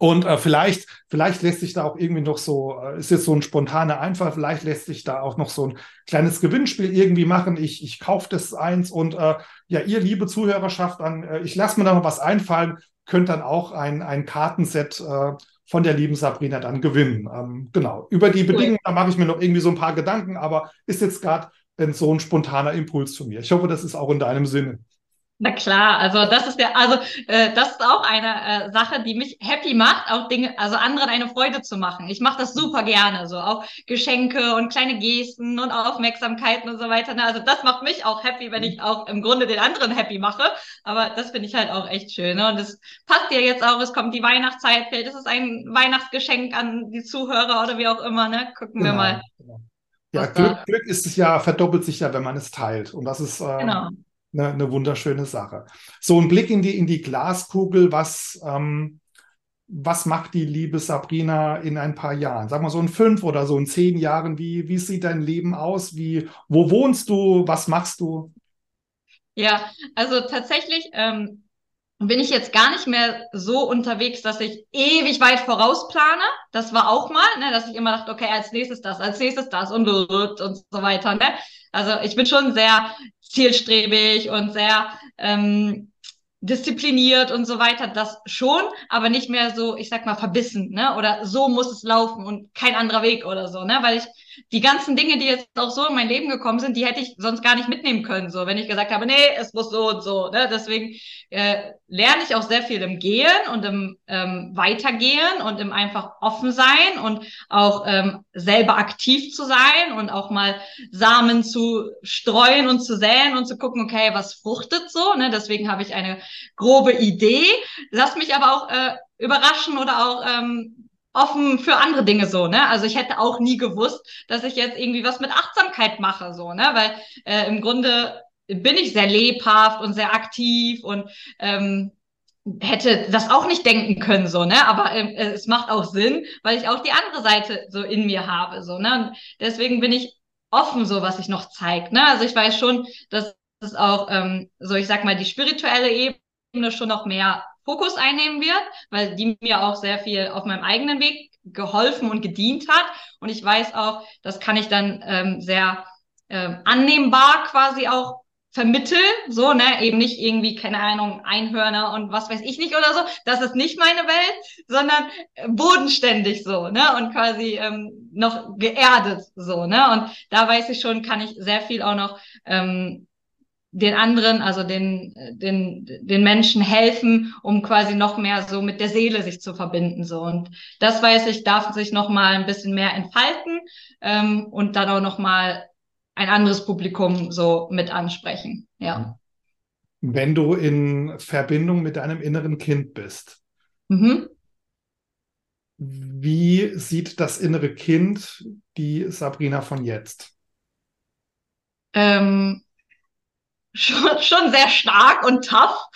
Speaker 1: Und äh, vielleicht, vielleicht lässt sich da auch irgendwie noch so, äh, ist jetzt so ein spontaner Einfall, vielleicht lässt sich da auch noch so ein kleines Gewinnspiel irgendwie machen. Ich, ich kaufe das eins und äh, ja, ihr liebe Zuhörerschaft, dann, äh, ich lasse mir da noch was einfallen, könnt dann auch ein, ein Kartenset äh, von der lieben Sabrina dann gewinnen. Ähm, genau. Über die Bedingungen, da mache ich mir noch irgendwie so ein paar Gedanken, aber ist jetzt gerade so ein spontaner Impuls zu mir. Ich hoffe, das ist auch in deinem Sinne.
Speaker 2: Na klar, also das ist ja, also äh, das ist auch eine äh, Sache, die mich happy macht, auch Dinge, also anderen eine Freude zu machen. Ich mache das super gerne, so auch Geschenke und kleine Gesten und Aufmerksamkeiten und so weiter. Ne? Also das macht mich auch happy, wenn ich auch im Grunde den anderen happy mache. Aber das finde ich halt auch echt schön. Ne? Und es passt ja jetzt auch, es kommt die Weihnachtszeit, vielleicht ist es ein Weihnachtsgeschenk an die Zuhörer oder wie auch immer. Ne? Gucken genau, wir mal.
Speaker 1: Genau. Ja, Glück, Glück, ist es ja, verdoppelt sich ja, wenn man es teilt. Und das ist äh, genau eine, eine wunderschöne Sache. So ein Blick in die, in die Glaskugel, was, ähm, was macht die liebe Sabrina in ein paar Jahren? Sag mal so in fünf oder so in zehn Jahren, wie, wie sieht dein Leben aus? Wie, wo wohnst du? Was machst du?
Speaker 2: Ja, also tatsächlich ähm, bin ich jetzt gar nicht mehr so unterwegs, dass ich ewig weit vorausplane. Das war auch mal, ne, dass ich immer dachte, okay, als nächstes das, als nächstes das und und so weiter. Ne? Also ich bin schon sehr zielstrebig und sehr ähm, diszipliniert und so weiter, das schon, aber nicht mehr so, ich sag mal, verbissen, ne? Oder so muss es laufen und kein anderer Weg oder so, ne? Weil ich die ganzen Dinge, die jetzt auch so in mein Leben gekommen sind, die hätte ich sonst gar nicht mitnehmen können, so, wenn ich gesagt habe, nee, es muss so und so, ne? Deswegen äh, lerne ich auch sehr viel im Gehen und im ähm, Weitergehen und im einfach offen sein und auch ähm, selber aktiv zu sein und auch mal Samen zu streuen und zu säen und zu gucken, okay, was fruchtet so, ne? Deswegen habe ich eine grobe Idee. Lass mich aber auch äh, überraschen oder auch ähm, offen für andere Dinge so, ne? Also ich hätte auch nie gewusst, dass ich jetzt irgendwie was mit Achtsamkeit mache, so, ne? Weil äh, im Grunde bin ich sehr lebhaft und sehr aktiv und ähm, hätte das auch nicht denken können, so, ne? Aber äh, es macht auch Sinn, weil ich auch die andere Seite so in mir habe, so, ne? Und deswegen bin ich offen, so was ich noch zeigt, ne? Also ich weiß schon, dass es auch ähm, so, ich sag mal, die spirituelle Ebene schon noch mehr Fokus einnehmen wird, weil die mir auch sehr viel auf meinem eigenen Weg geholfen und gedient hat. Und ich weiß auch, das kann ich dann ähm, sehr ähm, annehmbar quasi auch vermitteln, so, ne, eben nicht irgendwie, keine Ahnung, Einhörner und was weiß ich nicht oder so, das ist nicht meine Welt, sondern bodenständig so, ne, und quasi ähm, noch geerdet so, ne, und da weiß ich schon, kann ich sehr viel auch noch ähm, den anderen, also den, den, den Menschen helfen, um quasi noch mehr so mit der Seele sich zu verbinden. So. Und das weiß ich, darf sich noch mal ein bisschen mehr entfalten ähm, und dann auch noch mal ein anderes Publikum so mit ansprechen. Ja.
Speaker 1: Wenn du in Verbindung mit deinem inneren Kind bist, mhm. wie sieht das innere Kind die Sabrina von jetzt?
Speaker 2: Ähm, schon, schon sehr stark und tough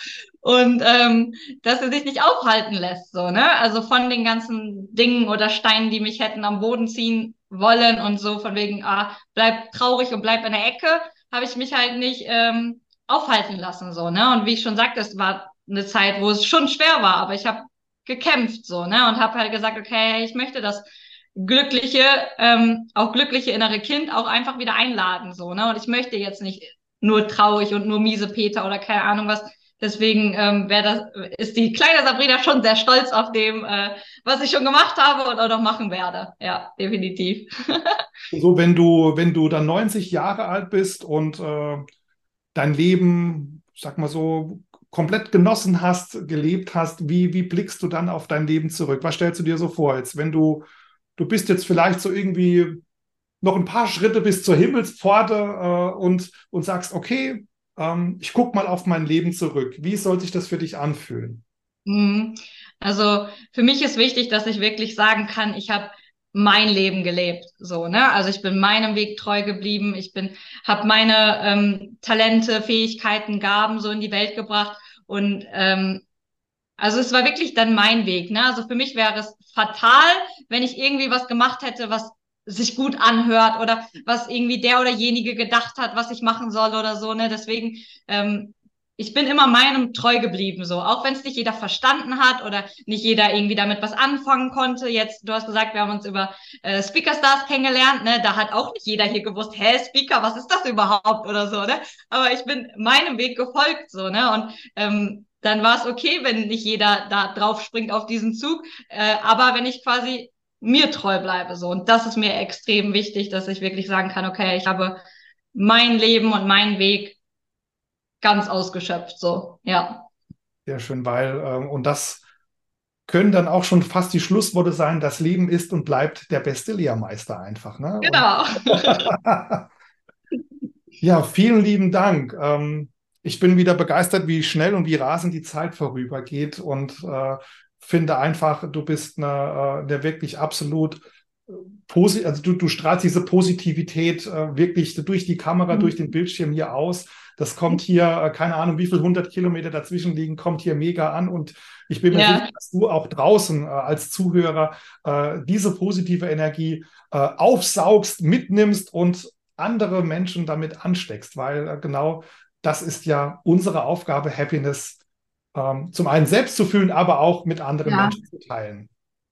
Speaker 2: und ähm, dass er sich nicht aufhalten lässt, so, ne? Also von den ganzen Dingen oder Steinen, die mich hätten am Boden ziehen wollen und so von wegen, ah, bleib traurig und bleib in der Ecke, habe ich mich halt nicht ähm, aufhalten lassen, so, ne? Und wie ich schon sagte, es war eine Zeit, wo es schon schwer war, aber ich habe gekämpft, so, ne? Und habe halt gesagt, okay, ich möchte das glückliche, ähm, auch glückliche innere Kind auch einfach wieder einladen, so, ne? Und ich möchte jetzt nicht nur traurig und nur miese Peter oder keine Ahnung was. Deswegen ähm, das, ist die kleine Sabrina schon sehr stolz auf dem, äh, was ich schon gemacht habe und auch noch machen werde. Ja, definitiv.
Speaker 1: so, wenn du, wenn du dann 90 Jahre alt bist und äh, dein Leben, sag mal so, komplett genossen hast, gelebt hast, wie, wie blickst du dann auf dein Leben zurück? Was stellst du dir so vor, jetzt, wenn du, du bist jetzt vielleicht so irgendwie noch ein paar Schritte bis zur Himmelspforte äh, und, und sagst, okay, ähm, ich gucke mal auf mein Leben zurück. Wie soll sich das für dich anfühlen?
Speaker 2: Mhm. Also für mich ist wichtig, dass ich wirklich sagen kann, ich habe mein Leben gelebt, so ne. Also ich bin meinem Weg treu geblieben. Ich bin, habe meine ähm, Talente, Fähigkeiten, Gaben so in die Welt gebracht und ähm, also es war wirklich dann mein Weg. Ne? Also für mich wäre es fatal, wenn ich irgendwie was gemacht hätte, was sich gut anhört oder was irgendwie der oder jenige gedacht hat, was ich machen soll oder so. Ne? Deswegen, ähm, ich bin immer meinem treu geblieben, so. Auch wenn es nicht jeder verstanden hat oder nicht jeder irgendwie damit was anfangen konnte. Jetzt, du hast gesagt, wir haben uns über äh, Speaker Stars kennengelernt, ne? Da hat auch nicht jeder hier gewusst, hä, Speaker, was ist das überhaupt oder so, ne? Aber ich bin meinem Weg gefolgt, so, ne? Und ähm, dann war es okay, wenn nicht jeder da drauf springt auf diesen Zug. Äh, aber wenn ich quasi mir treu bleibe, so. Und das ist mir extrem wichtig, dass ich wirklich sagen kann, okay, ich habe mein Leben und meinen Weg ganz ausgeschöpft, so, ja.
Speaker 1: Sehr schön, weil, äh, und das können dann auch schon fast die Schlussworte sein, das Leben ist und bleibt der beste Lehrmeister einfach. Ne?
Speaker 2: Genau.
Speaker 1: ja, vielen lieben Dank. Ähm, ich bin wieder begeistert, wie schnell und wie rasend die Zeit vorübergeht und äh, finde einfach, du bist eine, eine äh, wirklich absolut äh, positiv, also du, du strahlst diese Positivität äh, wirklich durch die Kamera, mhm. durch den Bildschirm hier aus. Das kommt hier, äh, keine Ahnung, wie viel hundert Kilometer dazwischen liegen, kommt hier mega an. Und ich bin mir ja. sicher, dass du auch draußen äh, als Zuhörer diese positive Energie aufsaugst, mitnimmst und andere Menschen damit ansteckst, weil genau das ist ja unsere Aufgabe, Happiness ähm, zum einen selbst zu fühlen, aber auch mit anderen ja. Menschen zu teilen.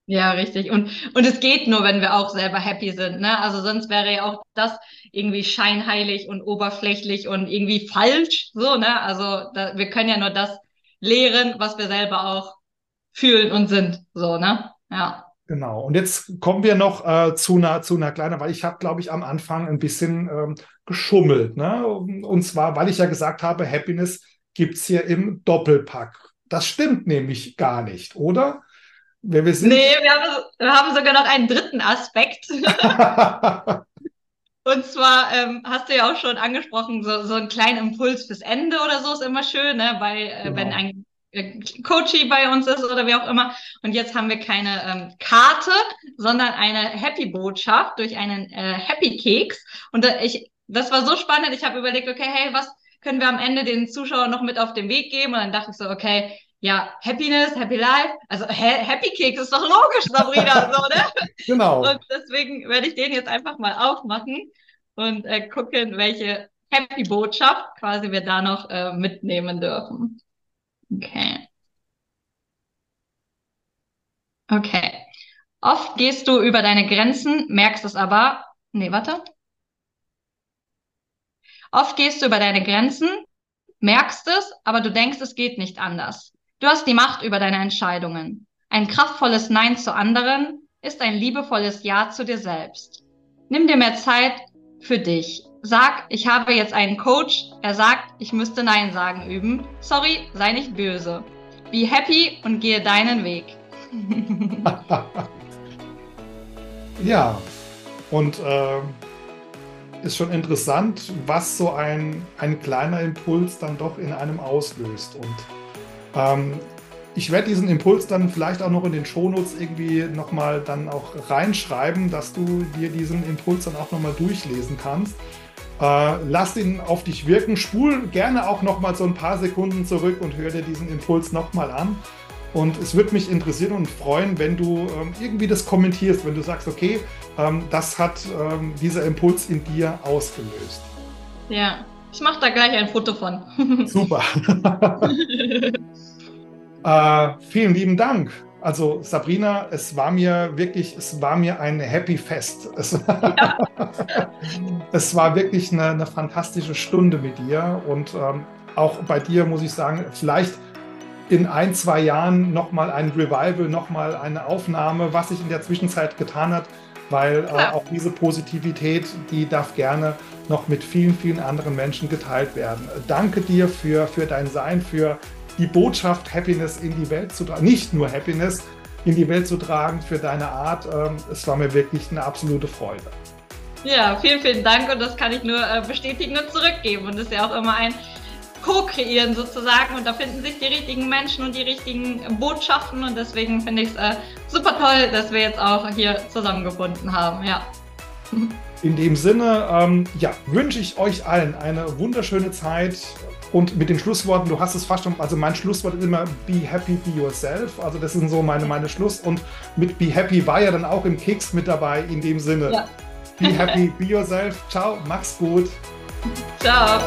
Speaker 2: Ja, richtig. Und, und es geht nur, wenn wir auch selber happy sind. Ne? Also sonst wäre ja auch das irgendwie scheinheilig und oberflächlich und irgendwie falsch. So, ne? Also da, wir können ja nur das lehren, was wir selber auch fühlen und sind. So, ne? Ja.
Speaker 1: Genau. Und jetzt kommen wir noch äh, zu einer zu einer kleinen, weil ich habe, glaube ich, am Anfang ein bisschen ähm, geschummelt. Ne? Und zwar, weil ich ja gesagt habe, Happiness gibt es hier im Doppelpack. Das stimmt nämlich gar nicht, oder?
Speaker 2: Wir sind nee, wir haben, wir haben sogar noch einen dritten Aspekt. Und zwar ähm, hast du ja auch schon angesprochen, so, so einen kleinen Impuls fürs Ende oder so ist immer schön, ne? weil äh, genau. wenn ein äh, Coachy bei uns ist oder wie auch immer. Und jetzt haben wir keine ähm, Karte, sondern eine Happy-Botschaft durch einen äh, Happy-Keks. Und äh, ich, das war so spannend. Ich habe überlegt, okay, hey, was können wir am Ende den Zuschauern noch mit auf den Weg geben? Und dann dachte ich so, okay, ja, Happiness, Happy Life, also ha Happy Keks ist doch logisch, Sabrina, so, ne?
Speaker 1: Genau.
Speaker 2: Und deswegen werde ich den jetzt einfach mal aufmachen und äh, gucken, welche Happy Botschaft quasi wir da noch äh, mitnehmen dürfen. Okay. Okay. Oft gehst du über deine Grenzen, merkst es aber. Nee, warte. Oft gehst du über deine Grenzen, merkst es, aber du denkst, es geht nicht anders. Du hast die Macht über deine Entscheidungen. Ein kraftvolles Nein zu anderen ist ein liebevolles Ja zu dir selbst. Nimm dir mehr Zeit für dich. Sag, ich habe jetzt einen Coach. Er sagt, ich müsste Nein sagen üben. Sorry, sei nicht böse. Be happy und gehe deinen Weg.
Speaker 1: ja, und äh, ist schon interessant, was so ein, ein kleiner Impuls dann doch in einem auslöst. Und ähm, ich werde diesen Impuls dann vielleicht auch noch in den Shownotes irgendwie nochmal dann auch reinschreiben, dass du dir diesen Impuls dann auch nochmal durchlesen kannst. Äh, lass ihn auf dich wirken, spul gerne auch nochmal so ein paar Sekunden zurück und hör dir diesen Impuls nochmal an. Und es würde mich interessieren und freuen, wenn du ähm, irgendwie das kommentierst, wenn du sagst, okay, ähm, das hat ähm, dieser Impuls in dir ausgelöst.
Speaker 2: Ja, ich mache da gleich ein Foto von.
Speaker 1: Super. äh, vielen lieben Dank. Also Sabrina, es war mir wirklich, es war mir ein Happy Fest. Es, ja. es war wirklich eine, eine, fantastische Stunde mit dir und ähm, auch bei dir muss ich sagen, vielleicht in ein, zwei Jahren nochmal ein Revival, nochmal eine Aufnahme, was sich in der Zwischenzeit getan hat, weil äh, auch diese Positivität, die darf gerne noch mit vielen, vielen anderen Menschen geteilt werden. Danke dir für, für dein Sein, für die Botschaft Happiness in die Welt zu tragen. Nicht nur Happiness in die Welt zu tragen, für deine Art. Ähm, es war mir wirklich eine absolute Freude.
Speaker 2: Ja, vielen, vielen Dank und das kann ich nur äh, bestätigen und zurückgeben. Und es ist ja auch immer ein co-kreieren sozusagen und da finden sich die richtigen Menschen und die richtigen Botschaften und deswegen finde ich es äh, super toll, dass wir jetzt auch hier zusammengebunden haben. Ja.
Speaker 1: In dem Sinne, ähm, ja, wünsche ich euch allen eine wunderschöne Zeit und mit den Schlussworten, du hast es fast schon, also mein Schlusswort ist immer be happy, be yourself. Also das sind so meine, meine Schluss. Und mit be happy war ja dann auch im Keks mit dabei in dem Sinne. Ja. Be happy, be yourself. Ciao, mach's gut.
Speaker 2: Ciao.